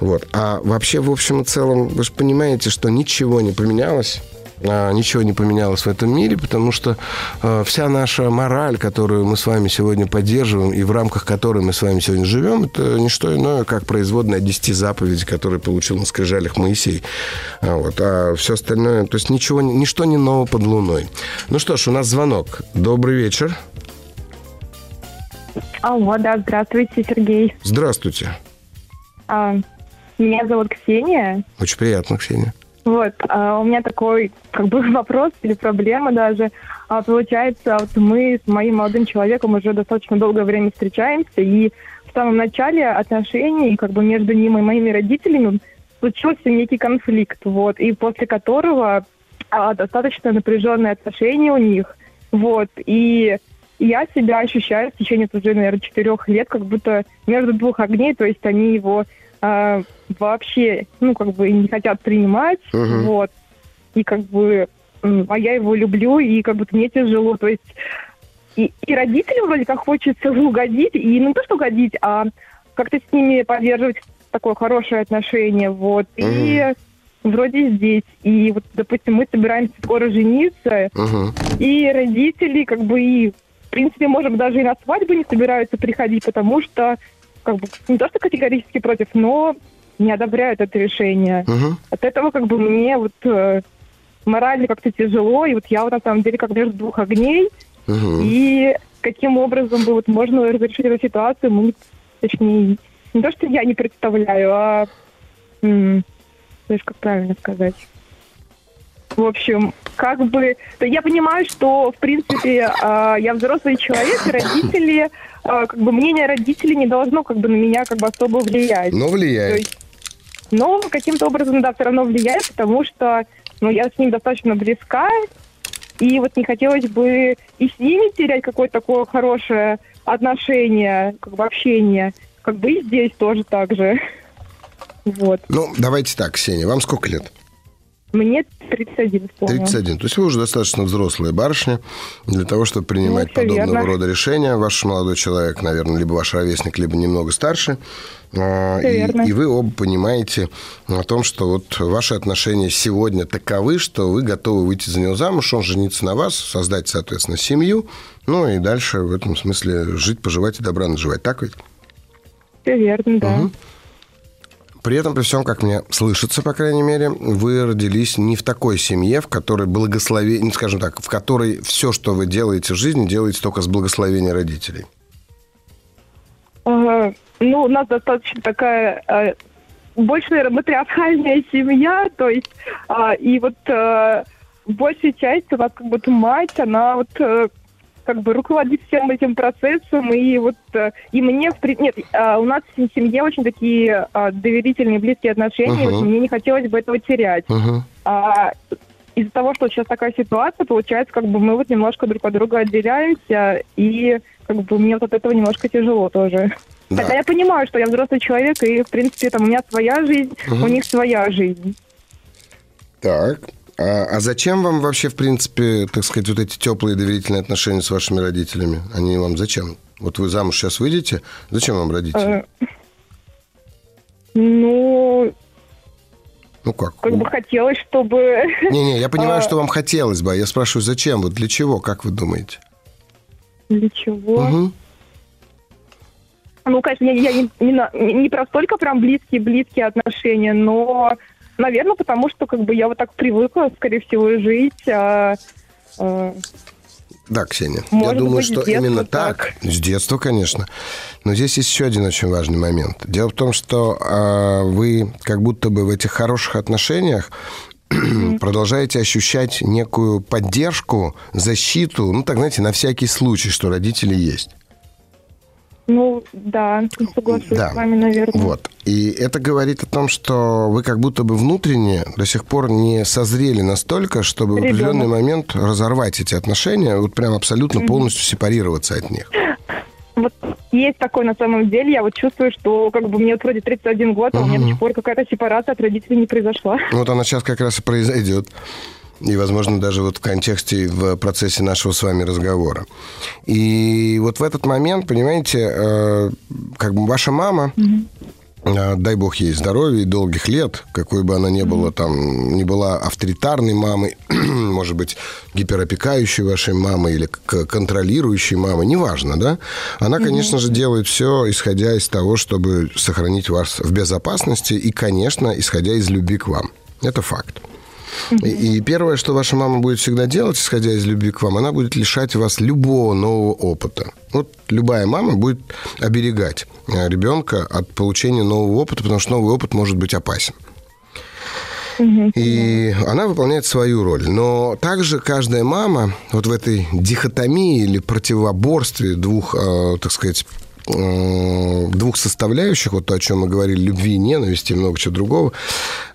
Вот. А вообще, в общем и целом, вы же понимаете, что ничего не поменялось ничего не поменялось в этом мире, потому что э, вся наша мораль, которую мы с вами сегодня поддерживаем и в рамках которой мы с вами сегодня живем, это не что иное, как производная 10 заповедей, которые получил на скрижалях Моисей. А, вот. А все остальное, то есть ничего, ничто не ново под луной. Ну что ж, у нас звонок. Добрый вечер. Алло, да, здравствуйте, Сергей. Здравствуйте. А, меня зовут Ксения. Очень приятно, Ксения. Вот, а у меня такой как бы вопрос или проблема даже. А, получается, вот мы с моим молодым человеком уже достаточно долгое время встречаемся, и в самом начале отношений как бы между ним и моими родителями случился некий конфликт, вот, и после которого а, достаточно напряженные отношения у них, вот, и я себя ощущаю в течение уже, наверное, четырех лет, как будто между двух огней, то есть они его а, вообще, ну, как бы не хотят принимать, uh-huh. вот. И как бы, а я его люблю, и как будто мне тяжело, то есть и, и родителям вроде как хочется угодить, и не то, что угодить, а как-то с ними поддерживать такое хорошее отношение, вот. Uh-huh. И вроде здесь. И вот, допустим, мы собираемся скоро жениться, uh-huh. и родители как бы и, в принципе, может даже и на свадьбу не собираются приходить, потому что как бы не то, что категорически против, но не одобряют это решение. Угу. От этого как бы мне вот э, морально как-то тяжело, и вот я вот на самом деле как между двух огней, угу. и каким образом бы вот можно разрешить эту ситуацию, мы, точнее, не то, что я не представляю, а, м- знаешь, как правильно сказать. В общем, как бы, то я понимаю, что, в принципе, э, я взрослый человек, и родители, э, как бы мнение родителей не должно как бы на меня как бы особо влиять. Но влияет. есть, но каким-то образом, да, все равно влияет, потому что, ну, я с ним достаточно близка, и вот не хотелось бы и с ними терять какое-то такое хорошее отношения, как бы общение. Как бы и здесь тоже так же. Вот. Ну, давайте так, Ксения, вам сколько лет? Мне 31 исполнилось. 31. То есть вы уже достаточно взрослая барышня для того, чтобы принимать Ну, подобного верно. рода решения. Ваш молодой человек, наверное, либо ваш ровесник, либо немного старше. А, Всё И, и вы оба понимаете о том, что вот ваши отношения сегодня таковы, что вы готовы выйти за него замуж, он жениться на вас, создать, соответственно, семью, ну и дальше в этом смысле жить, поживать и добра наживать. Так ведь? Все верно, да. Мгм. При этом, при всем, как мне слышится, по крайней мере, вы родились не в такой семье, в которой благословение, ну, скажем так, в которой все, что вы делаете в жизни, делаете только с благословения родителей. Ну, у нас достаточно такая э, больше, наверное, матриархальная семья, то есть а, и вот э, большая часть у нас как будто мать, она вот э, как бы руководит всем этим процессом, и вот э, и мне, в при- нет, а, у нас в семье очень такие а, доверительные, близкие отношения, Мгм. вот мне не хотелось бы этого терять. Мгм. А из-за того, что сейчас такая ситуация, получается, как бы мы вот немножко друг от друга отделяемся, и как бы мне вот от этого немножко тяжело тоже. Да. Хотя я понимаю, что я взрослый человек, и, в принципе, там у меня своя жизнь, Мгм. у них своя жизнь. Так. А, а зачем вам вообще, в принципе, так сказать, вот эти теплые доверительные отношения с вашими родителями? Они вам зачем? Вот вы замуж сейчас выйдете, зачем вам родители? Э, Ну, Ну как? как бы хотелось, чтобы... Не-не, я понимаю, а- что вам хотелось бы, а я спрашиваю, зачем? Вот для чего, как вы думаете? Для чего? Мгм. Ну, конечно, я, я не, не- не про столько прям близкие-близкие отношения, но, наверное, потому что как бы я вот так привыкла, скорее всего, жить. а, а, Да, Ксения. я Может думаю, быть, что именно так. так. С детства, конечно. Но здесь есть еще один очень важный момент. Дело в том, что а, вы как будто бы в этих хороших отношениях продолжаете ощущать некую поддержку, защиту, ну так, знаете, на всякий случай, что родители есть. Ну, да, соглашусь Да. с вами, наверное. Вот. И это говорит о том, что вы как будто бы внутренне до сих пор не созрели настолько, чтобы в Ребенок. определенный момент разорвать эти отношения, вот прям абсолютно полностью сепарироваться от них. Вот есть такое на самом деле. Я вот чувствую, что как бы мне вот вроде 31 год, а у меня до сих пор какая-то сепарация от родителей не произошла. Вот она сейчас как раз и произойдет. И, возможно, даже вот в контексте, в процессе нашего с вами разговора. И вот в этот момент, понимаете, э, как бы ваша мама, э, дай бог ей здоровья и долгих лет, какой бы она ни была там, не была авторитарной мамой, может быть, гиперопекающей вашей мамой или контролирующей мамой, неважно, да? Она, конечно же, делает все, исходя из того, чтобы сохранить вас в безопасности и, конечно, исходя из любви к вам. Это факт. И, и первое, что ваша мама будет всегда делать, исходя из любви к вам, она будет лишать вас любого нового опыта. Вот любая мама будет оберегать э, ребенка от получения нового опыта, потому что новый опыт может быть опасен. И она выполняет свою роль. Но также каждая мама вот в этой дихотомии или противоборстве двух, э, так сказать, двух составляющих, вот то, о чем мы говорили, любви и ненависти и много чего другого,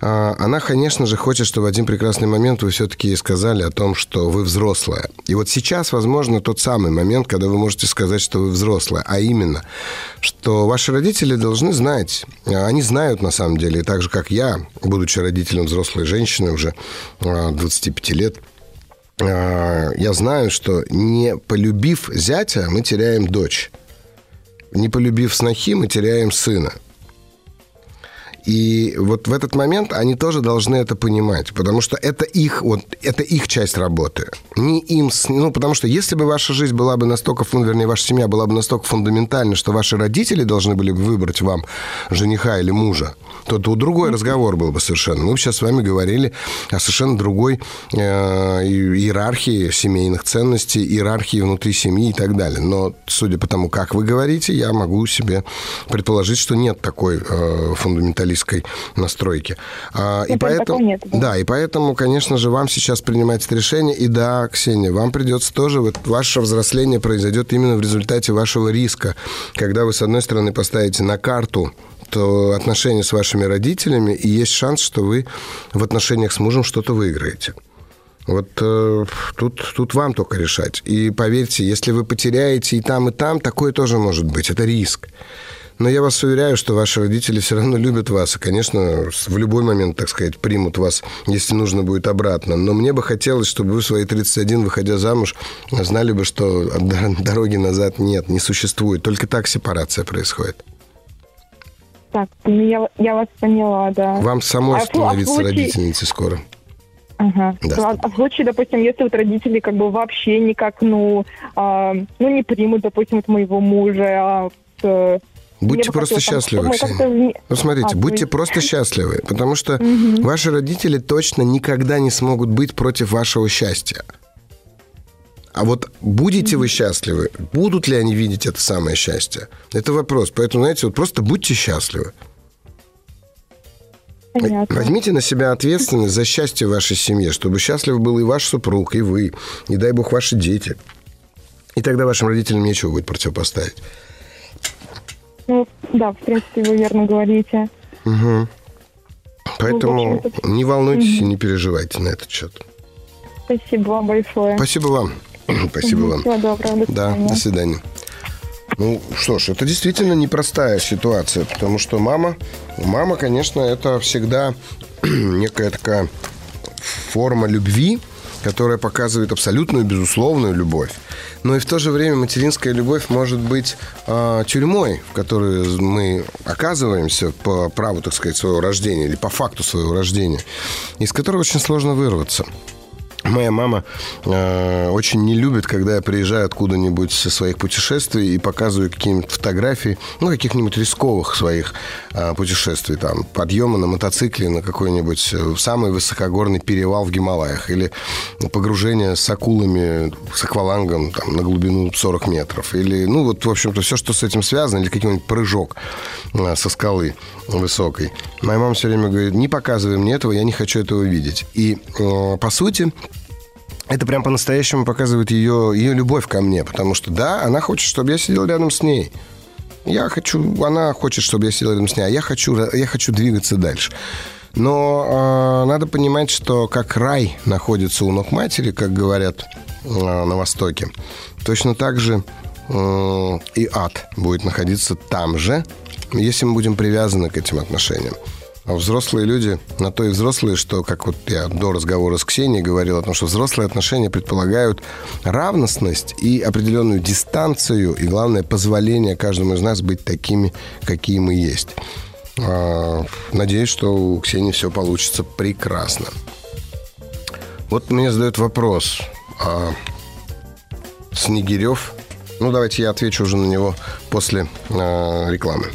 э, она, конечно же, хочет, чтобы в один прекрасный момент вы все-таки сказали о том, что вы взрослая. И вот сейчас, возможно, тот самый момент, когда вы можете сказать, что вы взрослая, а именно, что ваши родители должны знать, э, они знают на самом деле, и так же, как я, будучи родителем взрослой женщины уже э, 25 лет, э, я знаю, что не полюбив зятя, мы теряем дочь. Не полюбив снохи, мы теряем сына. И вот в этот момент они тоже должны это понимать, потому что это их, вот, это их часть работы. Не им, ну, потому что если бы ваша жизнь была бы настолько, вернее, ваша семья была бы настолько фундаментальна, что ваши родители должны были бы выбрать вам жениха или мужа, то тут другой разговор был бы совершенно. Мы сейчас с вами говорили о совершенно другой э, иерархии семейных ценностей, иерархии внутри семьи и так далее. Но судя по тому, как вы говорите, я могу себе предположить, что нет такой э, фундаменталистской настройки. А, и поэтому, нет, да. да, и поэтому, конечно же, вам сейчас принимать это решение. И да, Ксения, вам придется тоже, вот ваше взросление произойдет именно в результате вашего риска. Когда вы, с одной стороны, поставите на карту то отношения с вашими родителями, и есть шанс, что вы в отношениях с мужем что-то выиграете. Вот э, тут, тут вам только решать. И поверьте, если вы потеряете и там, и там, такое тоже может быть. Это риск. Но я вас уверяю, что ваши родители все равно любят вас. И, конечно, в любой момент, так сказать, примут вас, если нужно будет обратно. Но мне бы хотелось, чтобы вы в свои 31, выходя замуж, знали бы, что дороги назад нет, не существует. Только так сепарация происходит. Так, ну я, я вас поняла, да. Вам самой а становиться а случае... родительницей скоро. Ага. Да, а, а в случае, допустим, если вот родители как бы вообще никак, ну, а, ну не примут, допустим, вот моего мужа, а, Будьте просто счастливы, Ксения. Ну, смотрите, а, будьте вы... просто счастливы, потому что угу. ваши родители точно никогда не смогут быть против вашего счастья. А вот будете вы счастливы, будут ли они видеть это самое счастье? Это вопрос. Поэтому, знаете, вот просто будьте счастливы. Понятно. Возьмите на себя ответственность за счастье вашей семьи, чтобы счастлив был и ваш супруг, и вы, и дай бог ваши дети. И тогда вашим родителям нечего будет противопоставить. Ну, да, в принципе, вы верно говорите. Угу. Поэтому ну, не волнуйтесь угу. и не переживайте на этот счет. Спасибо вам большое. Спасибо вам. Спасибо вам. Всего доброго. До да, до свидания. Ну что ж, это действительно непростая ситуация, потому что мама, мама, конечно, это всегда некая такая форма любви, которая показывает абсолютную безусловную любовь. Но и в то же время материнская любовь может быть э, тюрьмой, в которой мы оказываемся по праву, так сказать, своего рождения или по факту своего рождения, из которой очень сложно вырваться. Моя мама э, очень не любит, когда я приезжаю откуда-нибудь со своих путешествий и показываю какие-нибудь фотографии, ну, каких-нибудь рисковых своих э, путешествий, там, подъема на мотоцикле на какой-нибудь э, самый высокогорный перевал в Гималаях или погружение с акулами, с аквалангом там, на глубину 40 метров. Или, ну, вот, в общем-то, все, что с этим связано, или какой-нибудь прыжок э, со скалы высокой. Моя мама все время говорит, не показывай мне этого, я не хочу этого видеть. И, э, по сути, это прям по-настоящему показывает ее, ее любовь ко мне, потому что, да, она хочет, чтобы я сидел рядом с ней. Я хочу, она хочет, чтобы я сидел рядом с ней, а я хочу, я хочу двигаться дальше. Но э, надо понимать, что как рай находится у ног матери, как говорят э, на Востоке, точно так же э, и ад будет находиться там же, если мы будем привязаны к этим отношениям. А взрослые люди, на то и взрослые, что, как вот я до разговора с Ксенией говорил о том, что взрослые отношения предполагают равностность и определенную дистанцию, и, главное, позволение каждому из нас быть такими, какие мы есть. А, надеюсь, что у Ксении все получится прекрасно. Вот мне задают вопрос. А Снегирев ну, давайте я отвечу уже на него после э, рекламы.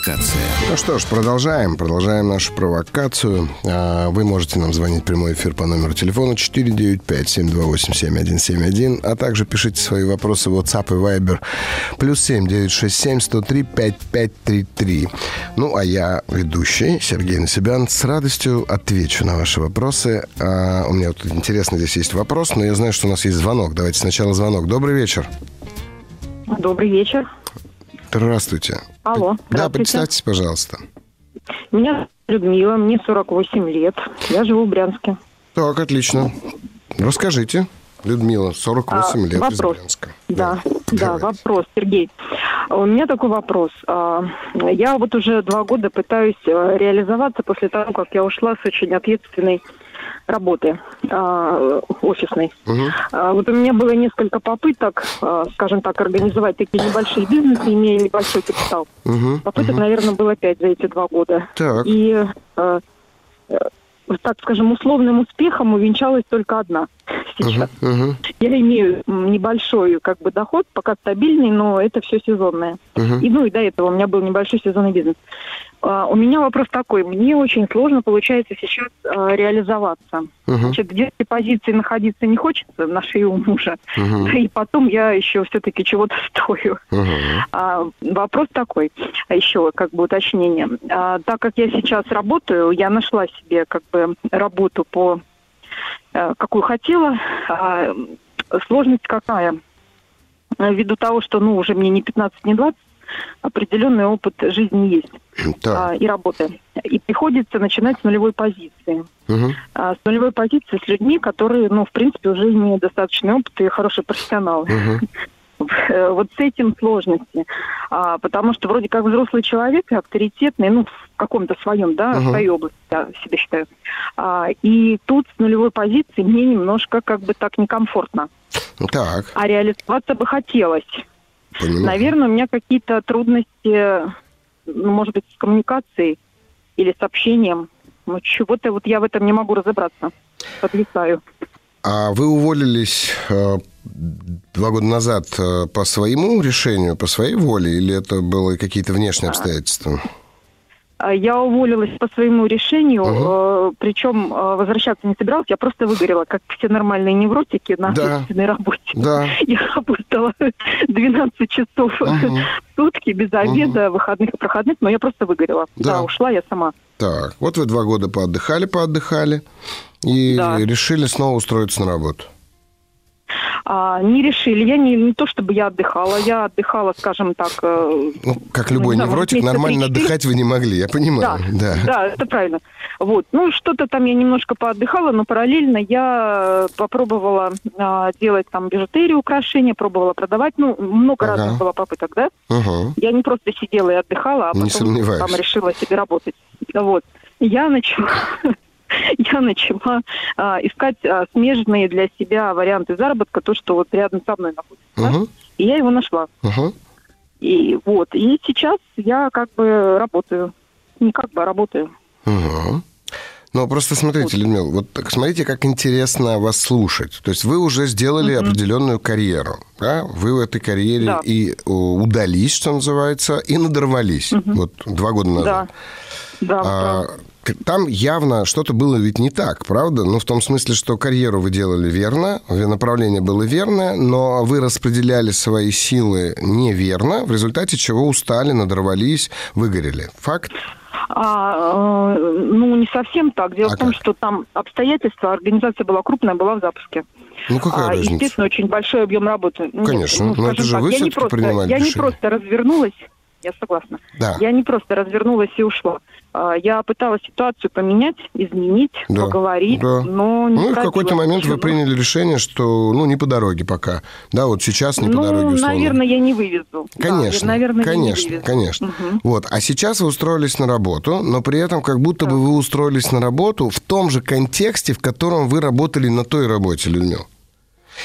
Провокация. Ну что ж, продолжаем. Продолжаем нашу провокацию. А, вы можете нам звонить в прямой эфир по номеру телефона 495-728-7171, а также пишите свои вопросы в WhatsApp и Viber плюс 7 967 103 5533. Ну, а я, ведущий Сергей Насибян, с радостью отвечу на ваши вопросы. А, у меня тут интересно здесь есть вопрос, но я знаю, что у нас есть звонок. Давайте сначала звонок. Добрый вечер. Добрый вечер. Здравствуйте. Алло. Да, представьтесь, пожалуйста. Меня Людмила, мне 48 лет. Я живу в Брянске. Так, отлично. Расскажите. Людмила, 48 а, лет вопрос. из Брянска. Да, да, да вопрос, Сергей. У меня такой вопрос. А, я вот уже два года пытаюсь э, реализоваться после того, как я ушла с очень ответственной работы э, офисной. Угу. Э, вот у меня было несколько попыток, э, скажем так, организовать такие небольшие бизнесы, имея небольшой капитал. Угу. Попыток, угу. наверное, было пять за эти два года. Так. И э, так скажем, условным успехом увенчалась только одна сейчас. Uh-huh. Я имею небольшой как бы доход, пока стабильный, но это все сезонное. Uh-huh. И ну и до этого у меня был небольшой сезонный бизнес. А, у меня вопрос такой. Мне очень сложно получается сейчас а, реализоваться. Uh-huh. Значит, в детской позиции находиться не хочется на шее у мужа. Uh-huh. И потом я еще все-таки чего-то стою. Uh-huh. А, вопрос такой, а еще как бы уточнение. А, так как я сейчас работаю, я нашла себе как бы работу по а, какую хотела. А, сложность какая? Ввиду того, что ну уже мне не 15, не 20, определенный опыт жизни есть Так. а, и работы. И приходится начинать с нулевой позиции. Мгм. А, с нулевой позиции с людьми, которые, ну, в принципе, уже имеют достаточный опыт и хорошие профессионалы. Мгм. Э, Вот с этим сложности. А, потому что вроде как взрослый человек, и авторитетный, ну, в каком-то своем, да, в своей области, я себя считаю. А, и тут с нулевой позиции мне немножко как бы так некомфортно. Так, А реализоваться бы хотелось. Понимаю. Наверное, у меня какие-то трудности, ну, может быть, с коммуникацией или с общением. Ну, чего-то вот я в этом не могу разобраться. Подвисаю. А вы уволились э, два года назад э, по своему решению, по своей воле, или это было какие-то внешние обстоятельства? А Я уволилась по своему решению, Мгм. э, причем э, возвращаться не собиралась, я просто выгорела, как все нормальные невротики на Да. ответственной работе. Да. Я работала 12 часов Мгм. в сутки, без обеда, выходных и проходных, но я просто выгорела. Да. Да, ушла я сама. Так, вот вы два года поотдыхали, поотдыхали, и Да. решили снова устроиться на работу. А, не решили. Я не, не то, чтобы я отдыхала, я отдыхала, скажем так... э, Ну, как любой Ну, да, невротик, нормально три-четыре. отдыхать вы не могли, я понимаю. Да. Да, это правильно. Вот. Ну, что-то там я немножко поотдыхала, но параллельно я попробовала а, делать там бижутерию, украшения, пробовала продавать. Ну, много Ага. разных было попыток, да? Угу. Я не просто сидела и отдыхала, а потом там решила себе работать. Вот. Я начала... Я начала а, искать а, смежные для себя варианты заработка, то, что вот рядом со мной находится. да. Угу. И я его нашла. Угу. И вот. И сейчас я как бы работаю. Не как бы, а работаю. Угу. Ну, просто смотрите, Людмила, вот так смотрите, как интересно вас слушать. То есть вы уже сделали определенную карьеру, да? Вы в этой карьере Да. и о, удались, что называется, и надорвались. Вот два года назад. Да. А, да. там явно что-то было ведь не так, правда? Ну, в том смысле, что карьеру вы делали верно, направление было верное, но вы распределяли свои силы неверно, в результате чего устали, надорвались, выгорели. Факт? А, э, ну, не совсем так. Дело А в том, как? что там обстоятельства, организация была крупная, была в запуске. Ну, какая А, разница? естественно, очень большой объем работы. Нет, Конечно. Но скажем это же так, вы я не всё-таки просто, принимали Я не решение. просто развернулась, я согласна. Да. Я не просто развернулась и ушла. А, Я пыталась ситуацию поменять, изменить, Да, поговорить, да. но не Ну, и в какой-то момент вы Почему? приняли решение, что, ну, не по дороге пока. Да, вот сейчас не по ну, дороге, условно. наверное, я не вывезу. Да, Конечно, я, наверное, я не конечно, вывезу. конечно. Мгм. Вот, а сейчас вы устроились на работу, но при этом как будто бы вы устроились на работу в том же контексте, в котором вы работали на той работе, Людмила.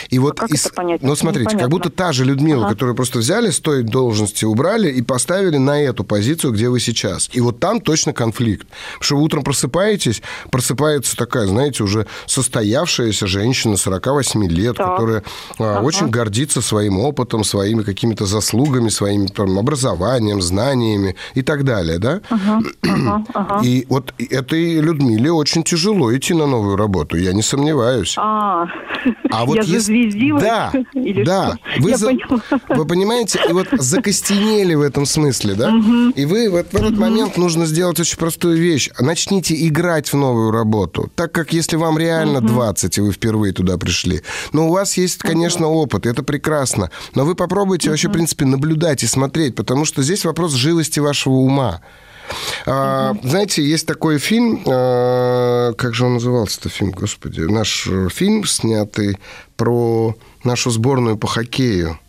И вот, как из- ну смотрите, как будто та же Людмила, Ага. которую просто взяли с той должности, убрали и поставили на эту позицию, где вы сейчас. И вот там точно конфликт. Потому что вы утром просыпаетесь, просыпается такая, знаете, уже состоявшаяся женщина 48 лет, Так. которая а, Ага. очень гордится своим опытом, своими какими-то заслугами, своим там, образованием, знаниями и так далее, да? Ага, ага, ага. И вот этой Людмиле очень тяжело идти на новую работу, я не сомневаюсь. А, А вот я если- зазвездилась? Да, Или да. что? Вы, я за- поняла. вы понимаете, и вот закостенели в этом смысле, да? И вы вот в этот момент нужно сделать очень простую вещь. Начните играть в новую работу. Так как если вам реально 20, и вы впервые туда пришли, но у вас есть, конечно, опыт, и это прекрасно. Но вы попробуйте вообще, в принципе, наблюдать и смотреть, потому что здесь вопрос живости вашего ума. А, знаете, есть такой фильм, а, как же он назывался-то фильм, господи, наш э, фильм, снятый про нашу сборную по хоккею.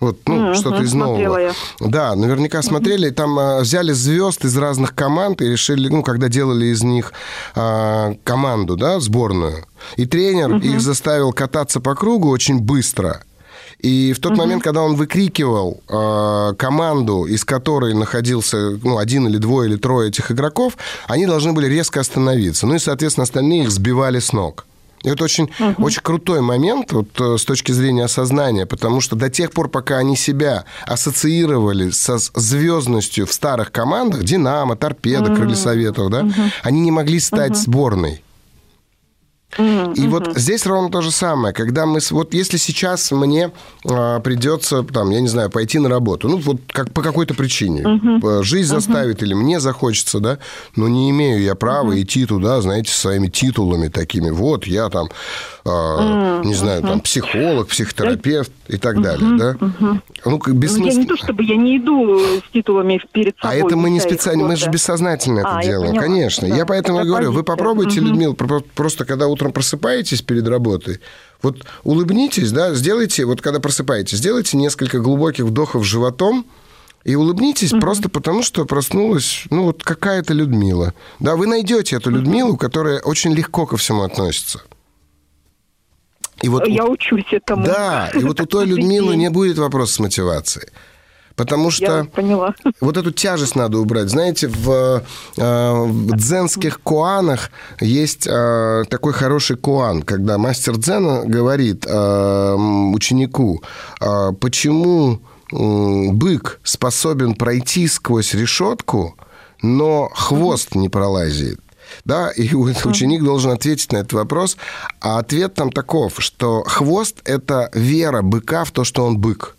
Вот, ну, Мгм, что-то из нового. я. Да, наверняка смотрели. Там а, взяли звезд из разных команд и решили, ну, когда делали из них а, команду, да, сборную. И тренер их заставил кататься по кругу очень быстро. И в тот момент, когда он выкрикивал э, команду, из которой находился ну, один или двое или трое этих игроков, они должны были резко остановиться. Ну и, соответственно, остальные их сбивали с ног. И это очень, очень крутой момент вот, э, с точки зрения осознания, потому что до тех пор, пока они себя ассоциировали со звездностью в старых командах, Динамо, Торпедо, Крылья Советов, да, они не могли стать сборной. И вот здесь ровно то же самое, когда мы... Вот если сейчас мне а, придется, там, я не знаю, пойти на работу, ну, вот как, по какой-то причине, uh жизнь заставит или мне захочется, да, но не имею я права идти туда, знаете, своими титулами такими. Вот, я там, а, не знаю, там, психолог, психотерапевт и так далее, да? Ну, как бессмысленно. Ну, я не то, чтобы я не иду с титулами перед а собой. А это мы не специально, мы же бессознательно это а, делаем, конечно. Да. Я поэтому и говорю, вы попробуйте, Людмила, просто когда утром просыпаетесь перед работой, вот улыбнитесь, да, сделайте, вот когда просыпаетесь, сделайте несколько глубоких вдохов животом, и улыбнитесь угу. просто потому, что проснулась, ну, вот какая-то Людмила. Да, вы найдете эту Людмилу, которая очень легко ко всему относится. И вот Я учусь этому. Да, и вот у той Людмилы не будет вопроса с мотивацией. Потому что вот эту тяжесть надо убрать. Знаете, в, э, в дзенских куанах есть э, такой хороший куан, когда мастер дзена говорит э, ученику, почему бык способен пройти сквозь решетку, но хвост не пролазит. Да, и ученик должен ответить на этот вопрос. А ответ там таков, что хвост – это вера быка в то, что он бык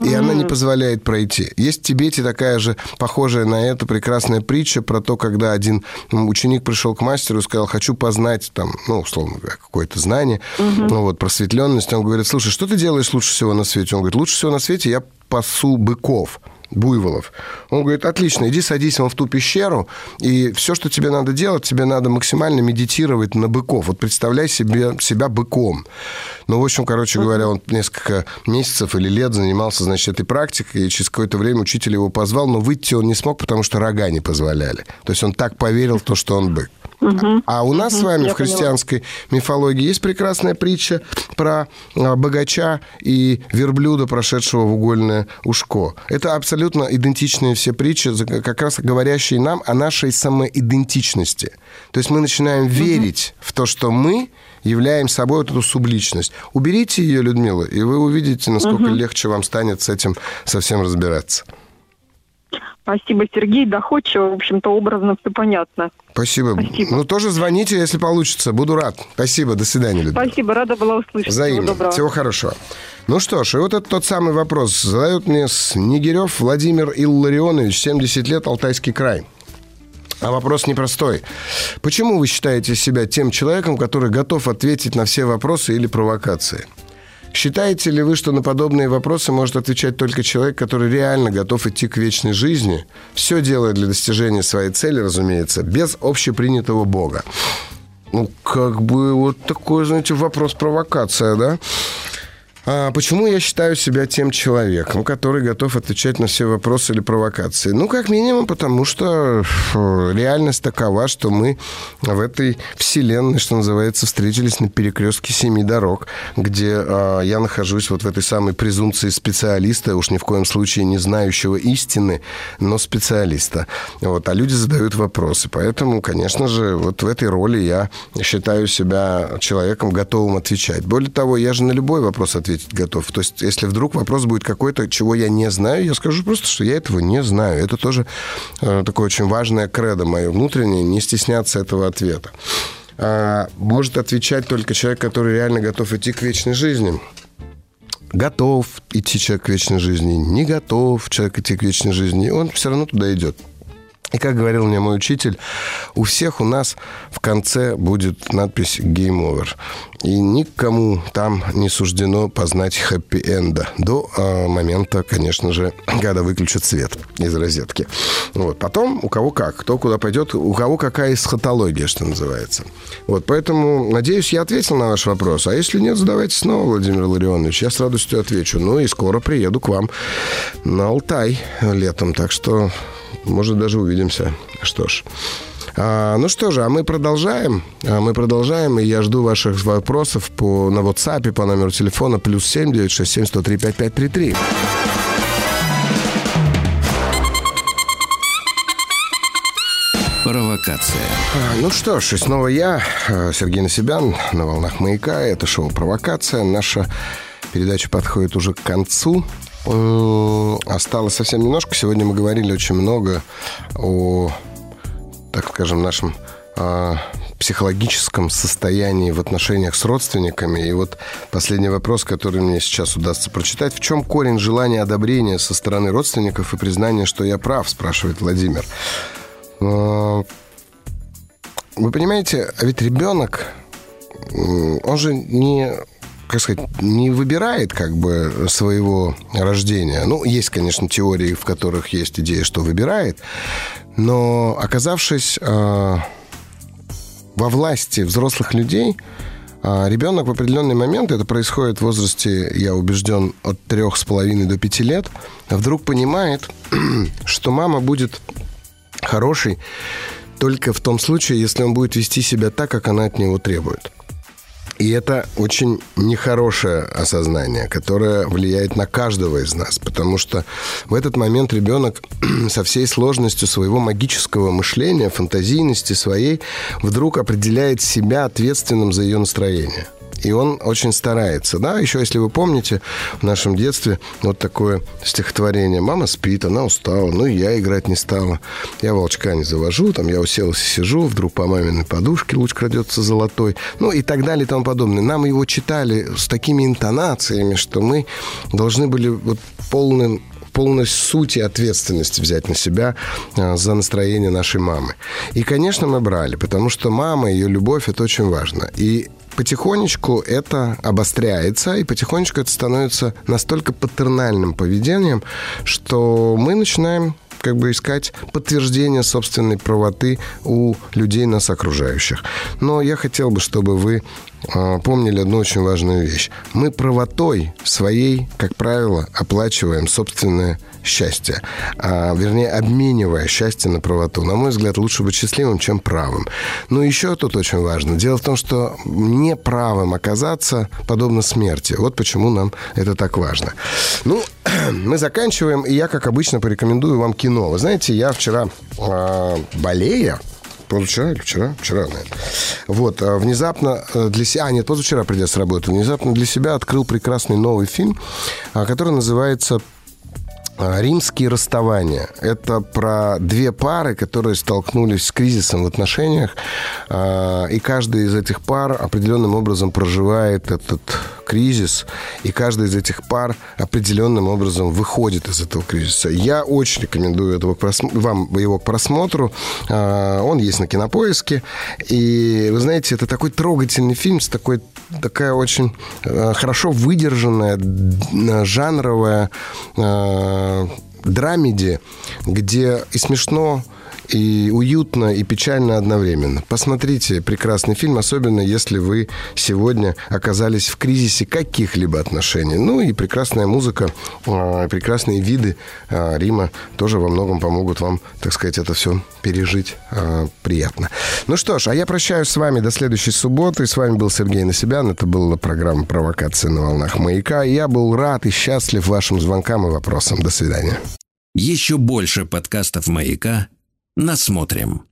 и mm. она не позволяет пройти. Есть в Тибете такая же, похожая на это, прекрасная притча про то, когда один ученик пришел к мастеру и сказал, хочу познать там, ну, условно говоря, какое-то знание, mm-hmm. ну, вот, просветленность. Он говорит, слушай, что ты делаешь лучше всего на свете? Он говорит, лучше всего на свете я пасу быков буйволов. Он говорит, отлично, иди садись вон в ту пещеру, и все, что тебе надо делать, тебе надо максимально медитировать на быков. Вот представляй себе, себя быком. Ну, в общем, короче говоря, он несколько месяцев или лет занимался, значит, этой практикой, и через какое-то время учитель его позвал, но выйти он не смог, потому что рога не позволяли. То есть он так поверил в то, что он бык. Угу. А у нас угу, с вами в христианской поняла. мифологии есть прекрасная притча про а, богача и верблюда, прошедшего в угольное ушко. Это абсолютно идентичные все притчи, как раз говорящие нам о нашей самоидентичности. То есть мы начинаем верить в то, что мы являем собой вот эту субличность. Уберите ее, Людмила, и вы увидите, насколько угу. легче вам станет с этим совсем разбираться. Спасибо, Сергей. Доходчиво, в общем-то, образно все понятно. Спасибо. Спасибо. Ну, тоже звоните, если получится. Буду рад. Спасибо. До свидания, Людмила. Спасибо. Рада была услышать. Взаимно. Всего, Всего хорошего. Ну что ж, и вот это тот самый вопрос. Задает мне Снегирев Владимир Илларионович, 70 лет, Алтайский край. А вопрос непростой. Почему вы считаете себя тем человеком, который готов ответить на все вопросы или провокации? Считаете ли вы, что на подобные вопросы может отвечать только человек, который реально готов идти к вечной жизни, все делая для достижения своей цели, разумеется, без общепринятого Бога? Ну, как бы вот такой, знаете, вопрос-провокация, да? А почему я считаю себя тем человеком, который готов отвечать на все вопросы или провокации? Ну, как минимум, потому что реальность такова, что мы в этой вселенной, что называется, встретились на перекрестке семи дорог, где а, я нахожусь вот в этой самой презумпции специалиста, уж ни в коем случае не знающего истины, но специалиста. Вот, а люди задают вопросы. Поэтому, конечно же, вот в этой роли я считаю себя человеком, готовым отвечать. Более того, я же на любой вопрос отвечаю ответить готов. То есть, если вдруг вопрос будет какой-то, чего я не знаю, я скажу просто, что я этого не знаю. Это тоже э, такое очень важное кредо мое внутреннее, не стесняться этого ответа. А, может отвечать только человек, который реально готов идти к вечной жизни. Готов идти человек к вечной жизни, не готов человек идти к вечной жизни, он все равно туда идет. И как говорил мне мой учитель, у всех у нас в конце будет надпись «Game Over». И никому там не суждено познать хэппи-энда до э, момента, конечно же, когда выключат свет из розетки. Вот. Потом у кого как, кто куда пойдет, у кого какая эсхатология, что называется. Вот. Поэтому, надеюсь, я ответил на ваш вопрос. А если нет, задавайте снова, Владимир Ларионович. Я с радостью отвечу. Ну и скоро приеду к вам на Алтай летом. Так что может, даже увидимся. Что ж. А, ну что же, а мы продолжаем. А мы продолжаем, и я жду ваших вопросов по, на WhatsApp по номеру телефона плюс 7 967 103 5533. Провокация. А, ну что ж, и снова я, а, Сергей Насибян, на волнах «Маяка». Это шоу «Провокация». Наша передача подходит уже к концу. Осталось совсем немножко. Сегодня мы говорили очень много о, так скажем, нашем психологическом состоянии в отношениях с родственниками. И вот последний вопрос, который мне сейчас удастся прочитать. В чем корень желания одобрения со стороны родственников и признания, что я прав, спрашивает Владимир. А, вы понимаете, а ведь ребенок, он же не как сказать, не выбирает как бы своего рождения. Ну, есть, конечно, теории, в которых есть идея, что выбирает, но оказавшись э, во власти взрослых людей, э, ребенок в определенный момент, это происходит в возрасте, я убежден, от трех с половиной до пяти лет, вдруг понимает, что мама будет хорошей только в том случае, если он будет вести себя так, как она от него требует. И это очень нехорошее осознание, которое влияет на каждого из нас, потому что в этот момент ребенок со всей сложностью своего магического мышления, фантазийности своей, вдруг определяет себя ответственным за ее настроение и он очень старается. Да, еще если вы помните, в нашем детстве вот такое стихотворение. Мама спит, она устала, ну и я играть не стала. Я волчка не завожу, там я уселась и сижу, вдруг по маминой подушке луч крадется золотой, ну и так далее и тому подобное. Нам его читали с такими интонациями, что мы должны были вот полным полной сути ответственности взять на себя а, за настроение нашей мамы. И, конечно, мы брали, потому что мама, ее любовь, это очень важно. И потихонечку это обостряется, и потихонечку это становится настолько патернальным поведением, что мы начинаем как бы искать подтверждение собственной правоты у людей нас окружающих. Но я хотел бы, чтобы вы э, помнили одну очень важную вещь. Мы правотой своей, как правило, оплачиваем собственное счастье, а, вернее, обменивая счастье на правоту. На мой взгляд, лучше быть счастливым, чем правым. Но еще тут очень важно. Дело в том, что неправым оказаться подобно смерти. Вот почему нам это так важно. Ну, мы заканчиваем, и я, как обычно, порекомендую вам кино. Вы знаете, я вчера э, болея, позавчера или вчера? Вчера, наверное. Вот, а, внезапно э, для себя... А, нет, позавчера придя с работы. Внезапно для себя открыл прекрасный новый фильм, а, который называется Римские расставания. Это про две пары, которые столкнулись с кризисом в отношениях, а, и каждая из этих пар определенным образом проживает этот кризис, и каждая из этих пар определенным образом выходит из этого кризиса. Я очень рекомендую этого вам его к просмотру. А, он есть на Кинопоиске, и вы знаете, это такой трогательный фильм с такой такая очень хорошо выдержанная жанровая драмеди, где и смешно, и уютно, и печально одновременно. Посмотрите прекрасный фильм, особенно если вы сегодня оказались в кризисе каких-либо отношений. Ну и прекрасная музыка, а, прекрасные виды а, Рима тоже во многом помогут вам, так сказать, это все пережить а, приятно. Ну что ж, а я прощаюсь с вами до следующей субботы. С вами был Сергей Насибян. Это была программа «Провокация на волнах маяка». Я был рад и счастлив вашим звонкам и вопросам. До свидания. Еще больше подкастов «Маяка» насмотрим.